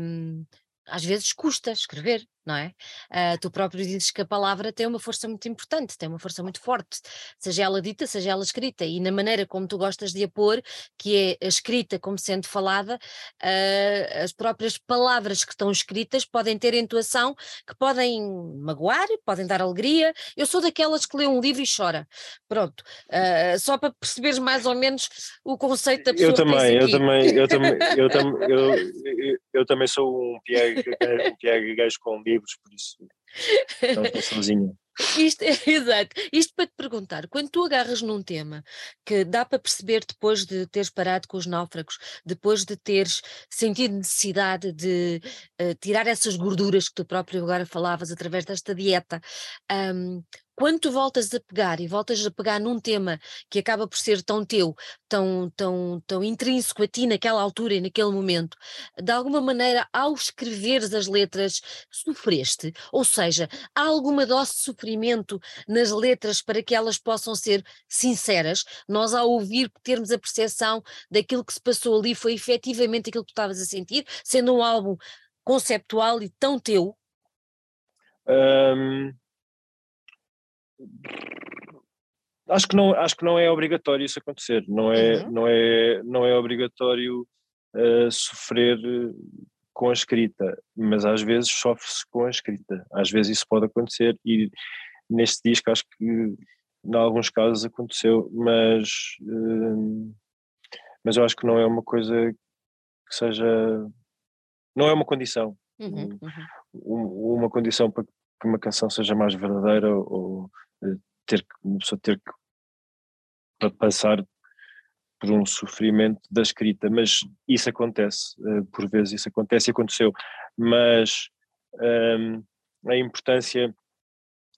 um, às vezes custa escrever, não é? Uh, tu próprio dizes que a palavra tem uma força muito importante, tem uma força muito forte, seja ela dita, seja ela escrita, e na maneira como tu gostas de a pôr, que é a escrita como sendo falada, uh, as próprias palavras que estão escritas podem ter entoação que podem magoar, podem dar alegria. Eu sou daquelas que lê um livro e chora. Pronto, uh, só para perceberes mais ou menos o conceito da pessoa. Eu também, eu também, eu também, eu também, eu, eu, eu também sou um piega, um gajo com livro livros, por isso não estou sozinha. Isto, exato. Isto para te perguntar, quando tu agarras num tema que dá para perceber depois de teres parado com os náufragos, depois de teres sentido necessidade de uh, tirar essas gorduras que tu próprio agora falavas através desta dieta, um, quando tu voltas a pegar e voltas a pegar num tema que acaba por ser tão teu, tão, tão, tão intrínseco a ti naquela altura e naquele momento, de alguma maneira, ao escreveres as letras, sofreste? Ou seja, há alguma dose de sofrimento nas letras para que elas possam ser sinceras? Nós, ao ouvir, termos a percepção daquilo que se passou ali foi efetivamente aquilo que tu estavas a sentir, sendo um álbum conceptual e tão teu? Um, acho que não acho que não é obrigatório isso acontecer não é uhum. não é não é obrigatório uh, sofrer com a escrita mas às vezes sofre-se com a escrita às vezes isso pode acontecer e neste disco acho que em alguns casos aconteceu mas uh, mas eu acho que não é uma coisa que seja não é uma condição uhum, uhum. uma condição para que uma canção seja mais verdadeira ou ter que, uma pessoa ter que passar por um sofrimento da escrita, mas isso acontece, eh, por vezes isso acontece e aconteceu, mas um, a importância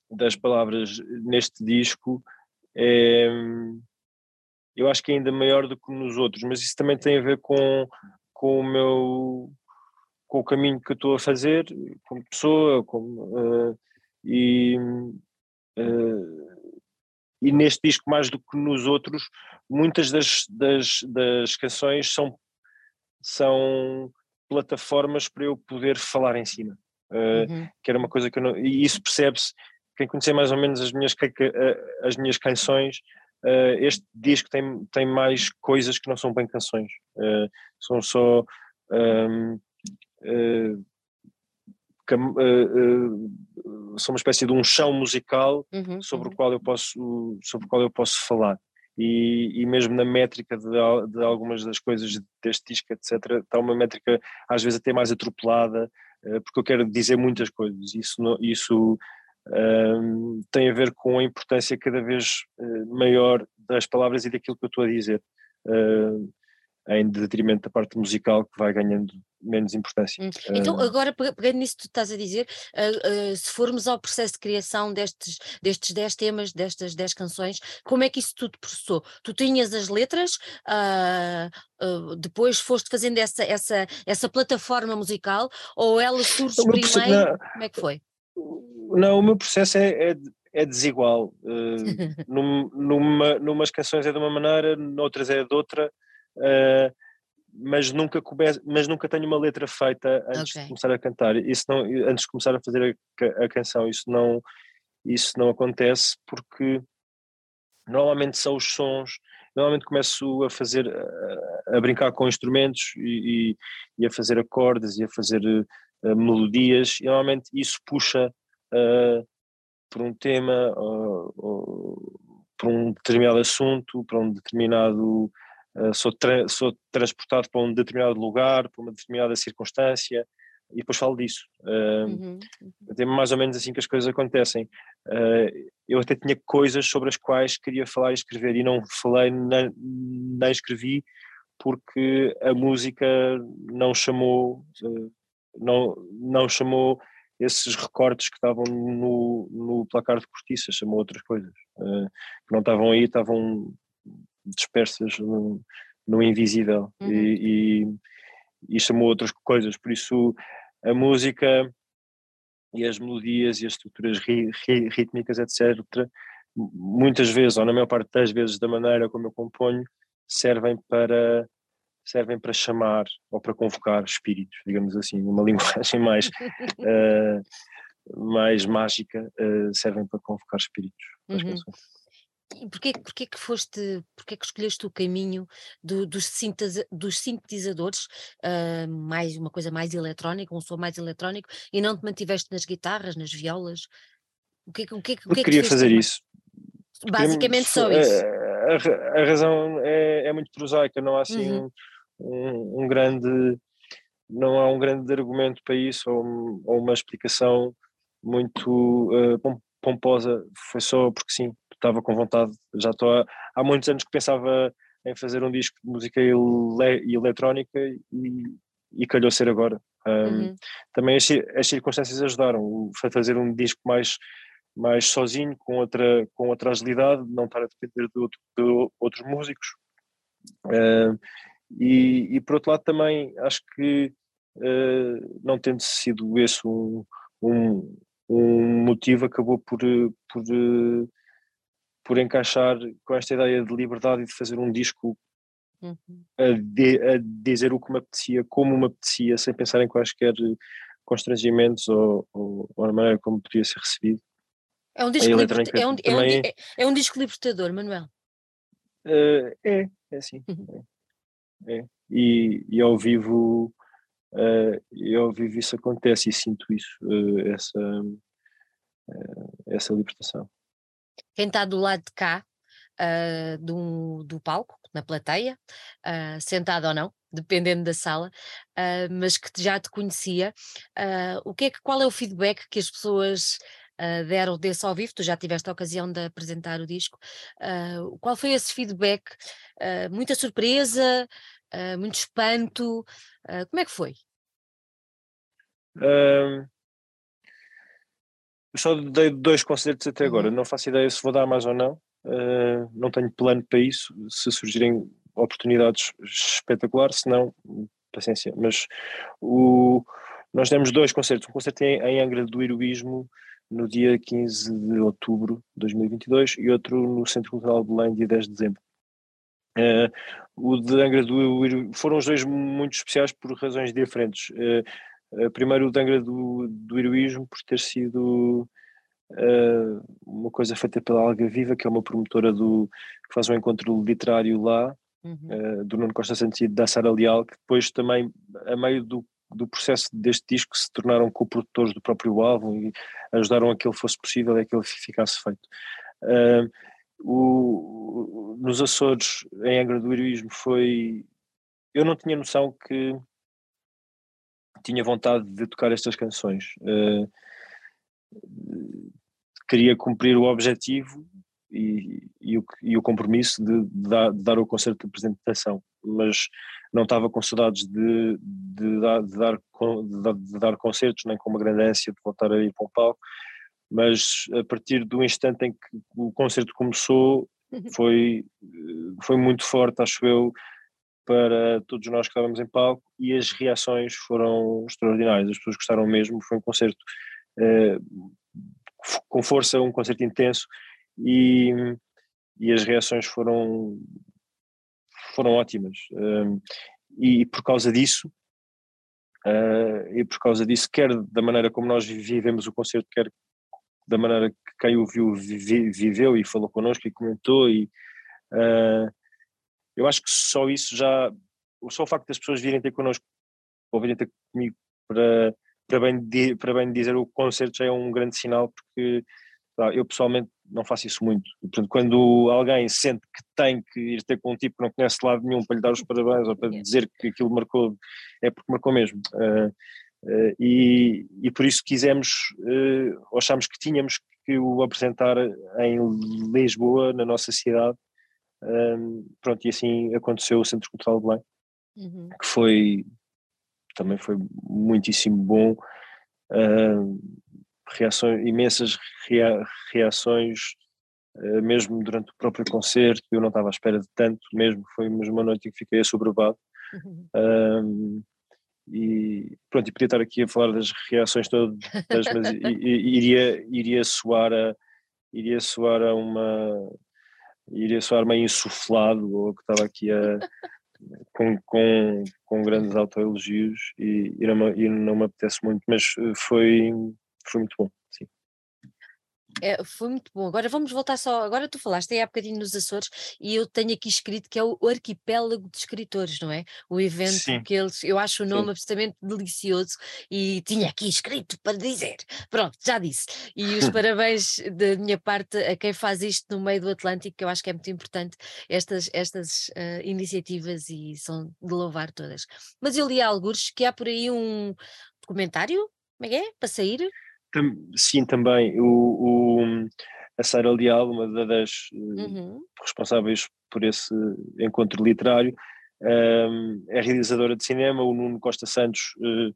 das palavras neste disco é, eu acho que é ainda maior do que nos outros, mas isso também tem a ver com, com o meu com o caminho que eu estou a fazer como pessoa como, uh, e Uh, e neste disco, mais do que nos outros, muitas das, das, das canções são, são plataformas para eu poder falar em cima. Uh, uhum. Que era uma coisa que eu não. E isso percebe-se. Quem conhecer mais ou menos as minhas, as minhas canções, este disco tem, tem mais coisas que não são bem canções. são só. Um, uh, uh, são uma espécie de um chão musical uhum, sobre uhum. o qual eu posso sobre o qual eu posso falar. E, e mesmo na métrica de, de, algumas das coisas deste disco etc está uma métrica às vezes até mais atropelada porque eu quero dizer muitas coisas. Isso isso um, tem a ver com a importância cada vez maior das palavras e daquilo que eu estou a dizer em detrimento da parte musical que vai ganhando menos importância. Hum. Então, agora, pegando nisso que tu estás a dizer, uh, uh, se formos ao processo de criação destes, destes 10 temas, destas 10 canções, como é que isso tudo processou? Tu tinhas as letras, uh, depois foste fazendo essa, essa, essa plataforma musical, ou ela surge primeiro? Como é que foi? Não, o meu processo é, é, é desigual. num, numa, numas canções é de uma maneira, noutras é de outra. Uh, mas nunca come, mas nunca tenho uma letra feita antes okay. de começar a cantar. Isso não, antes de começar a fazer a, a, canção, isso não, isso não acontece porque normalmente são os sons. Normalmente começo a fazer, a, a brincar com instrumentos e, e, e, a fazer acordes e a fazer uh, melodias, e normalmente isso puxa uh, por um tema, uh, por um determinado assunto, para um determinado uh, sou, tra sou transportado para um determinado lugar, para uma determinada circunstância, e depois falo disso. Uh, uhum. É mais ou menos assim que as coisas acontecem. Uh, eu até tinha coisas sobre as quais queria falar e escrever, e não falei nem, nem escrevi, porque a música não chamou, uh, não, não chamou esses recortes que estavam no, no placar de cortiça, chamou outras coisas, que não estavam aí, estavam dispersas no, no invisível uhum. e, e, e, chamou outras coisas. Por isso, a música e as melodias e as estruturas ri, ri, rítmicas, etc., muitas vezes, ou na maior parte das vezes, da maneira como eu componho, servem para servem para chamar ou para convocar espíritos, digamos assim, uma linguagem mais uh, mais mágica, uh, servem para convocar espíritos. Uhum. Porquê, porquê que foste, porquê que escolheste o caminho do, dos, sintetiza, dos sintetizadores, uh, mais uma coisa mais eletrónica, um som mais eletrónico, e não te mantiveste nas guitarras, nas violas? O que, o que, o que é queria fazer isso. Basicamente só isso. A, a, a razão é, é, muito prosaica, não há assim uhum. um, um, grande não há um grande argumento para isso ou, ou uma explicação muito uh, pomposa, foi só porque sim estava com vontade, já estou há, há muitos anos que pensava em fazer um disco de música ele, eletrónica e, e calhou ser agora. Um, uhum. Também as, as, circunstâncias ajudaram a fazer um disco mais mais sozinho, com outra, com outra agilidade, não estar a depender de, outro, de outros músicos. Uh, e, e, por outro lado também acho que uh, não tendo sido esse um, um, um motivo, acabou por, por, por encaixar com esta ideia de liberdade e de fazer um disco uhum. a, de, a, dizer o que me apetecia, como me apetecia, sem pensar em quaisquer constrangimentos ou, ou, ou a maneira como podia ser recebido. É um disco, liberta é um, é, um, é, é um disco libertador, Manuel. Uh, é, é sim. Uhum. É, é. E, e ao vivo uh, e ao vivo isso acontece e sinto isso, uh, essa, essa libertação. Quem está do lado de cá do, do palco, na plateia, sentado ou não, dependendo da sala, mas que já te conhecia, o que é que, qual é o feedback que as pessoas uh, deram desse ao vivo, tu já tiveste a ocasião de apresentar o disco. Uh, qual foi esse feedback? Uh, muita surpresa, muito espanto? como é que foi? Um, só dei dois concertos até agora, uhum. não faço ideia se vou dar mais ou não. Uh, não tenho plano para isso. Se surgirem oportunidades espetaculares, se não, paciência. Mas o, nós demos dois concertos: um concerto em, em Angra do Heroísmo no dia 15 de outubro de 2022 e outro no Centro Cultural de Belém, dia 10 de dezembro. Uh, o de Angra do Heroísmo foram os dois muito especiais por razões diferentes. Uh, primeiro, o de Angra do, do Heroísmo, por ter sido uma coisa feita pela Alga Viva, que é uma promotora do, que faz um encontro literário lá, uhum. do Nuno Costa Santos e da Sara Leal, que depois também, a meio do do processo deste disco se tornaram co-produtores do próprio álbum e ajudaram a que ele fosse possível e a que ele ficasse feito. Uh, o, nos Açores, em Angra do Heroísmo, foi. Eu não tinha noção que tinha vontade de tocar estas canções. Uh, queria cumprir o objetivo e, e, o, e o compromisso de, de, dar, de, dar, o concerto de apresentação, mas não estava com saudades de, de, dar, dar, de, dar concertos, nem com uma grande ânsia de voltar a ir para um palco, mas a partir do instante em que o concerto começou, uhum. foi, foi muito forte, acho eu, para todos nós que estávamos em palco e as reações foram extraordinárias, as pessoas gostaram mesmo, foi um concerto eh, com força, um concerto intenso e, e as reações foram foram ótimas. Uh, e por causa disso, uh, e por causa disso, quer da maneira como nós vivemos o concerto, quer da maneira que quem o viu viveu e falou connosco e comentou, e uh, eu acho que só isso já, só o facto das pessoas virem ter connosco, ou virem ter comigo para, para, bem, para bem dizer o concerto já é um grande sinal, porque eu pessoalmente não faço isso muito. Portanto, quando alguém sente que tem que ir ter com um tipo que não conhece de lado nenhum para lhe dar os parabéns ou para dizer que aquilo marcou, é porque marcou mesmo. Uh, uh, e, e por isso quisemos, uh, achámos que tínhamos que o apresentar em Lisboa, na nossa cidade. Pronto, e assim aconteceu o Centro Cultural de Belém, uhum. que foi também foi muitíssimo bom. Uh, reações, imensas rea, reações, uh, mesmo durante o próprio concerto, eu não estava à espera de tanto, mesmo, foi mesmo uma noite em que fiquei assoberbado. Uhum. Um, e pronto, e podia estar aqui a falar das reações todas, mas iria, iria soar a iria soar a uma iria soar meio insuflado ou que estava aqui a com, com, com grandes autoelogios e, e, não, e não me apetece muito, mas eh, foi foi muito bom. É, foi muito bom. Agora vamos voltar só. Agora tu falaste aí há bocadinho nos Açores e eu tenho aqui escrito que é o Arquipélago de Escritores, não é? O evento Sim. que eles. Eu acho o nome Sim. absolutamente delicioso e tinha aqui escrito para dizer. Pronto, já disse. E os parabéns da minha parte a quem faz isto no meio do Atlântico, que eu acho que é muito importante estas, estas uh, iniciativas e são de louvar todas. Mas eu li a alguns que há por aí um documentário, como é que é? Para sair? Sim, também. O, o, a Sara Leal, uma das uhum. responsáveis por esse encontro literário, um, é realizadora de cinema. O Nuno Costa Santos, uh,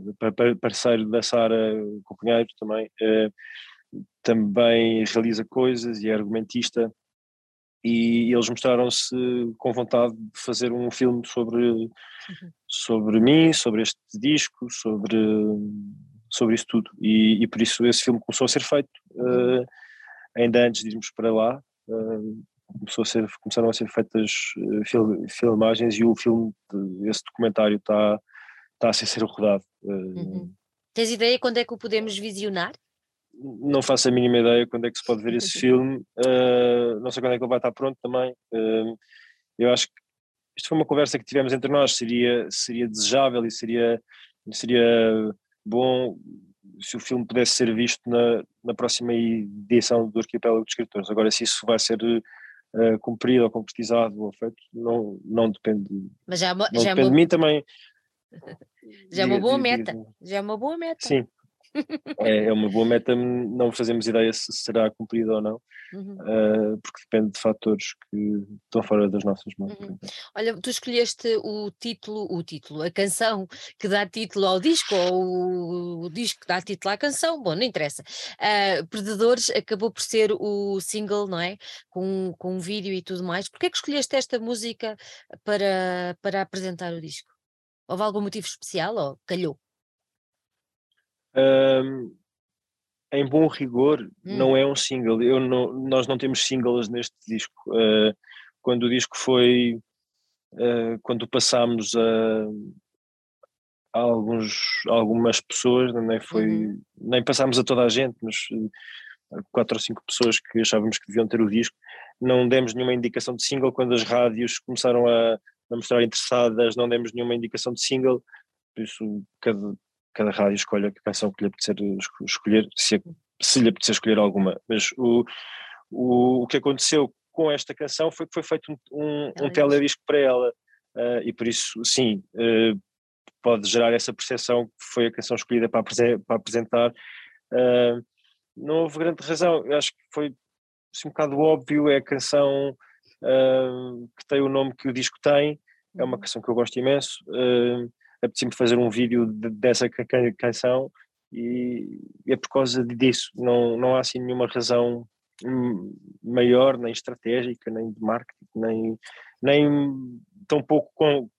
uh, parceiro da Sara Companheiro também. Uh, também realiza coisas e é argumentista e eles mostraram-se com vontade de fazer um filme sobre, uhum. sobre mim, sobre este disco, sobre, sobre isso tudo. E, e por isso esse filme começou a ser feito uh, ainda antes de irmos para lá. Uh, começou a ser, começaram a ser feitas fil, filmagens e o filme, esse documentário está, está a ser rodado. Uhum. Tens ideia quando é que o podemos visionar? não faço a mínima ideia quando é que se pode ver esse filme, uh, não sei quando é que ele vai estar pronto também. Uh, eu acho que isto foi uma conversa que tivemos entre nós, seria, seria desejável e seria, seria bom se o filme pudesse ser visto na, na próxima edição do Arquipélago de Escritores. Agora, se isso vai ser uh, cumprido ou concretizado ou feito, não, não depende, Mas já, é não já depende é uma... de mim também. Já é uma boa meta. Já é uma boa meta. Sim, é, é, uma boa meta, não fazemos ideia se será cumprida ou não, uhum. uh, porque depende de fatores que estão fora das nossas mãos. Uhum. Olha, tu escolheste o título, o título, a canção que dá título ao disco, ou o, disco que dá título à canção, bom, não interessa. Uh, Predadores acabou por ser o single, não é? Com, com um vídeo e tudo mais. Porquê é que escolheste esta música para, para apresentar o disco? Houve algum motivo especial ou calhou? Um, em bom rigor, hum. não é um single. Eu não, nós não temos singles neste disco. Uh, quando o disco foi. Uh, quando passámos a, a, alguns, algumas pessoas, nem foi. Uhum. Nem passámos a toda a gente, mas uh, quatro ou cinco pessoas que achávamos que deviam ter o disco. Não demos nenhuma indicação de single. Quando as rádios começaram a, a mostrar interessadas, não demos nenhuma indicação de single. Por isso, cada, cada rádio escolhe a canção que lhe apetecer escolher, se, se lhe apetecer escolher alguma. Mas o, o, o que aconteceu com esta canção foi que foi feito um, um, um teledisco para ela, uh, e por isso, sim, uh, pode gerar essa percepção que foi a canção escolhida para, para apresentar. Uh, não houve grande razão, eu acho que foi assim, um bocado óbvio, é a canção que tem o nome que o disco tem, é uma uhum. canção que eu gosto imenso. Uh, apetecia-me fazer um vídeo de, dessa canção e é por causa disso, não, não há assim nenhuma razão maior, nem estratégica, nem de marketing, nem, nem tão pouco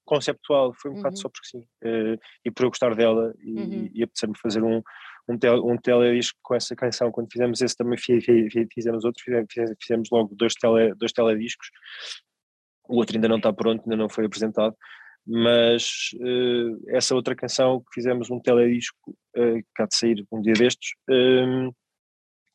conceptual, foi um uhum. bocado só porque sim, uh, e por eu gostar dela e, uhum. e apetecer-me fazer um, um, tel, um teledisco com essa canção, quando fizemos esse também fizemos outros, fizemos, fizemos logo dois, tele, dois telediscos, o outro ainda não está pronto, ainda não foi apresentado, mas uh, essa outra canção que fizemos um teledisco uh, que há de sair um dia destes um,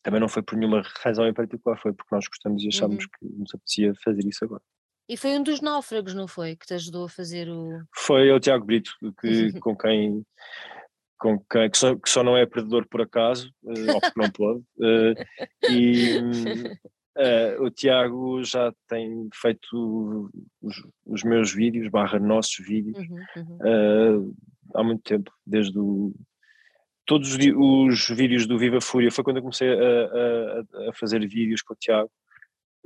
também não foi por nenhuma razão em particular, foi porque nós gostamos e achámos uhum. que nos apetecia fazer isso agora. E foi um dos náufragos, não foi? Que te ajudou a fazer o. Foi o Tiago Brito, que, com quem. Com quem, que, só, que só não é perdedor por acaso, uh, ou porque não pode, e, Uh, o Tiago já tem feito os, os, meus vídeos, barra nossos vídeos, uhum, uhum. Uh, há muito tempo, desde o, todos os, os, vídeos do Viva Fúria, foi quando eu comecei a, a, a fazer vídeos com o Tiago,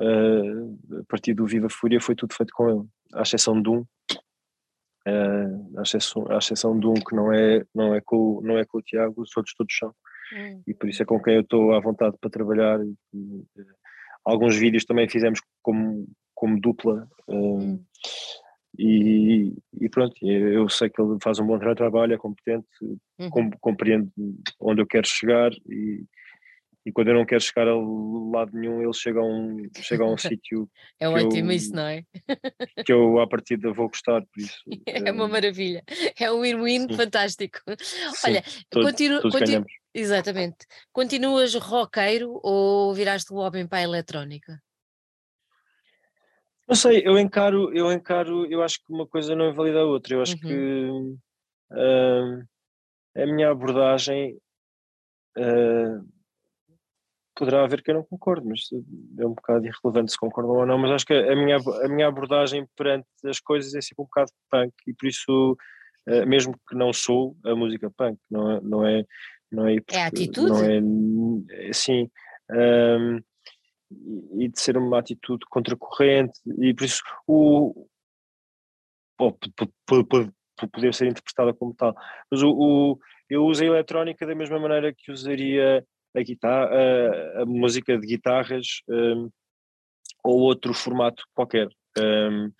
uh, a partir do Viva Fúria foi tudo feito com ele, à exceção de um, à, exceção, à exceção de um que não é, não, é com, não é com o Tiago, os outros todos são. Hum. E por isso é com quem eu estou à vontade para trabalhar. E, alguns vídeos também fizemos como, como dupla. Um, hum. e, e, pronto, eu sei que ele faz um bom trabalho, é competente, uhum. com, compreende onde eu quero chegar e, e quando eu não quero chegar a lado nenhum, ele chega a um, chega a um sítio. É ótimo eu, isso, não é? que eu à partida vou gostar, por isso. É uma maravilha, é um win-win fantástico. Sim, Olha, todos, continuo, todos continuo, exatamente. Continuas roqueiro ou viraste o homem para a eletrónica? Não sei, eu encaro, eu encaro, eu acho que uma coisa não invalida a outra. Eu acho uhum. que uh, a minha abordagem uh, poderá haver que eu não concordo, mas é um bocado irrelevante se concordam ou não, mas acho que a minha, a minha abordagem perante as coisas é sempre um bocado punk e por isso, uh, mesmo que não sou a música punk, não é, não é, não é, é atitude? Não é, assim, um, e de ser uma atitude contracorrente e por isso o pode poder ser interpretada como tal, mas o, o eu uso a eletrónica da mesma maneira que usaria a, guitarra, a, a música de guitarras um, ou outro formato qualquer. Um,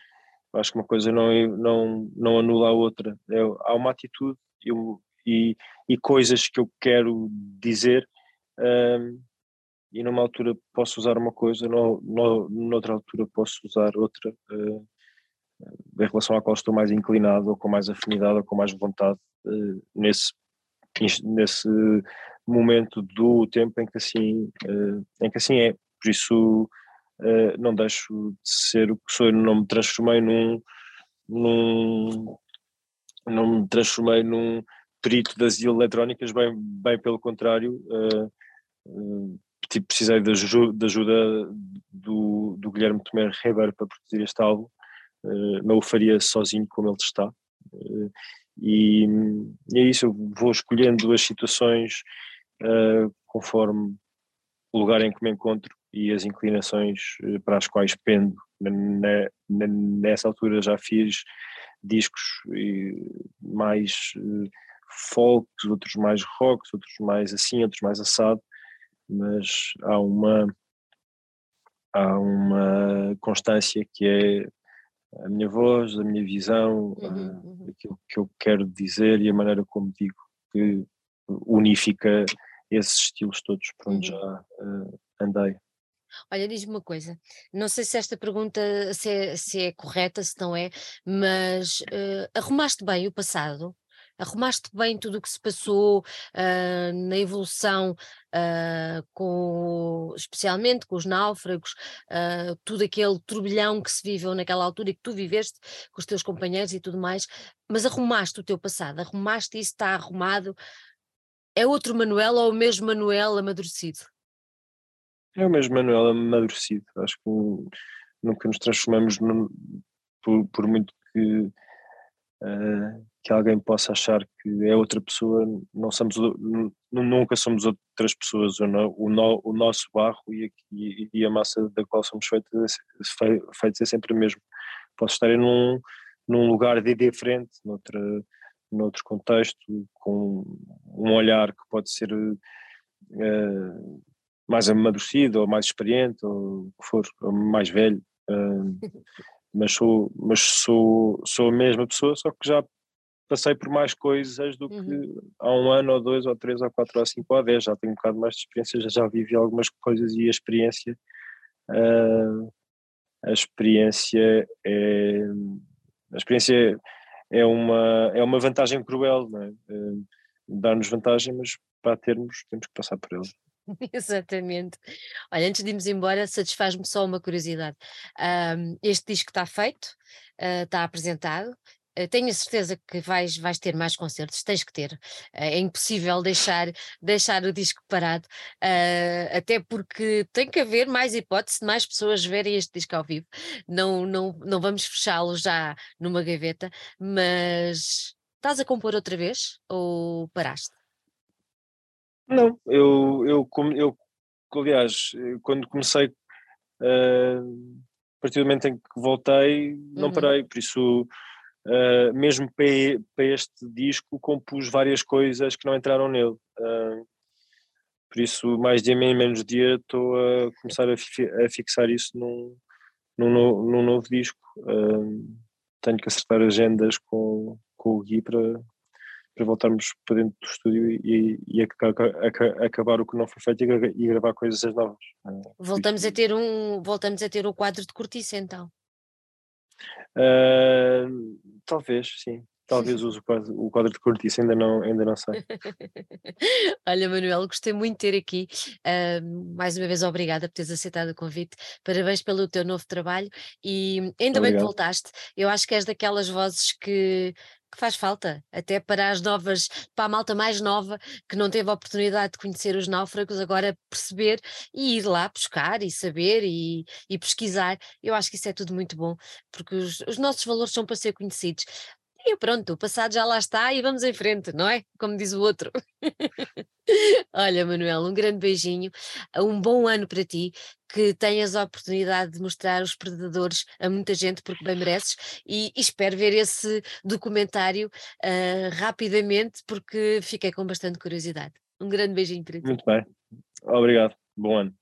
acho que uma coisa não, não, não anula a outra. É, há uma atitude eu, e, e coisas que eu quero dizer um, e numa altura posso usar uma coisa, no, no, noutra altura posso usar outra, uh, em relação à qual estou mais inclinado, ou com mais afinidade, ou com mais vontade, uh, nesse, nesse momento do tempo em que assim, uh, em que assim é. Por isso não deixo de ser o que sou, não me transformei num, num não me transformei num perito das eletrónicas, bem, bem pelo contrário, tipo, precisei da ajuda, ajuda do, do Guilherme Tomé Ribeiro para produzir este álbum, não o faria sozinho como ele está. E, e, é isso, eu vou escolhendo as situações uh, conforme o lugar em que me encontro e as inclinações para as quais pendo. Na, na, nessa altura já fiz discos mais folk, outros mais rock, outros mais assim, outros mais assado mas há uma há uma constância que é a minha voz, a minha visão, uhum, uhum. aquilo que eu quero dizer e a maneira como digo que unifica esses estilos todos por onde uhum. já uh, andei. Olha, diz-me uma coisa, não sei se esta pergunta se é, se é correta, se não é, mas uh, arrumaste bem o passado? arrumaste bem tudo o que se passou uh, na evolução, uh, com, especialmente com os náufragos, tudo aquele turbilhão que se viveu naquela altura e que tu viveste com os teus companheiros e tudo mais, mas arrumaste o teu passado, arrumaste isso, está arrumado. É outro Manuel ou o mesmo Manuel amadurecido? É o mesmo Manuel amadurecido. Acho que nunca nos transformamos num, por, por, muito que uh, que alguém possa achar que é outra pessoa, não somos, nunca somos outras pessoas, o, o, o nosso barro e, e, a massa da qual somos feitos, feitos é sempre o mesmo. Posso estar num, num lugar de diferente, noutra, noutro contexto, com um olhar que pode ser uh, mais amadurecido, ou mais experiente, ou o que for, ou mais velho. Uh, mas sou, mas sou, sou a mesma pessoa, só que já passei por mais coisas do que uhum. há um ano, ou dois, ou três, ou quatro, ou cinco, ou dez. Já tenho um bocado mais de experiência, já, já vivi algumas coisas e a experiência. Uh, a experiência é. A experiência é uma, é uma vantagem cruel, não é? Uh, Dar-nos vantagem, mas para termos, temos que passar por ela. Exatamente. Olha, antes de irmos embora, satisfaz-me só uma curiosidade. Um, este disco está feito, uh, está apresentado, tenho a certeza que vais, vais ter mais concertos, tens que ter. Eh, é impossível deixar, deixar o disco parado, uh, até porque tem que haver mais hipótese de mais pessoas verem este disco ao vivo. Não, não, não vamos fechá-lo já numa gaveta, mas estás a compor outra vez ou paraste? Não, eu, eu, eu aliás, quando comecei, uh, a partir do momento em que voltei, não uhum. parei, por isso Uh, mesmo para, para, este disco compus várias coisas que não entraram nele. Uh, por isso, mais dia menos dia, estou a começar a, fi a fixar isso num, num, num, novo disco. Uh, tenho que acertar agendas com, com o Gui para, para voltarmos para dentro do estúdio e, e a, a, a, acabar o que não foi feito e, e gravar coisas novas. Voltamos a ter um voltamos a ter o quadro de cortiça então. Uh, talvez, sim. Talvez use o quadro, o quadro de cortiça, ainda não, ainda não sei. Olha, Manuel, gostei muito de ter aqui. Uh, mais uma vez, obrigada por teres aceitado o convite. Parabéns pelo teu novo trabalho e ainda Obrigado. bem que voltaste. Eu acho que és daquelas vozes que que faz falta, até para as novas, para a malta mais nova que não teve a oportunidade de conhecer os náufragos, agora perceber e ir lá buscar e saber e, e pesquisar. Eu acho que isso é tudo muito bom, porque os, os nossos valores são para ser conhecidos. E pronto, o passado já lá está e vamos em frente, não é? Como diz o outro. Olha, Manuel, um grande beijinho, um bom ano para ti, que tenhas a oportunidade de mostrar os predadores a muita gente, porque bem mereces, e, e espero ver esse documentário uh, rapidamente, porque fiquei com bastante curiosidade. Um grande beijinho para ti. Muito bem, Obrigado. Bom ano.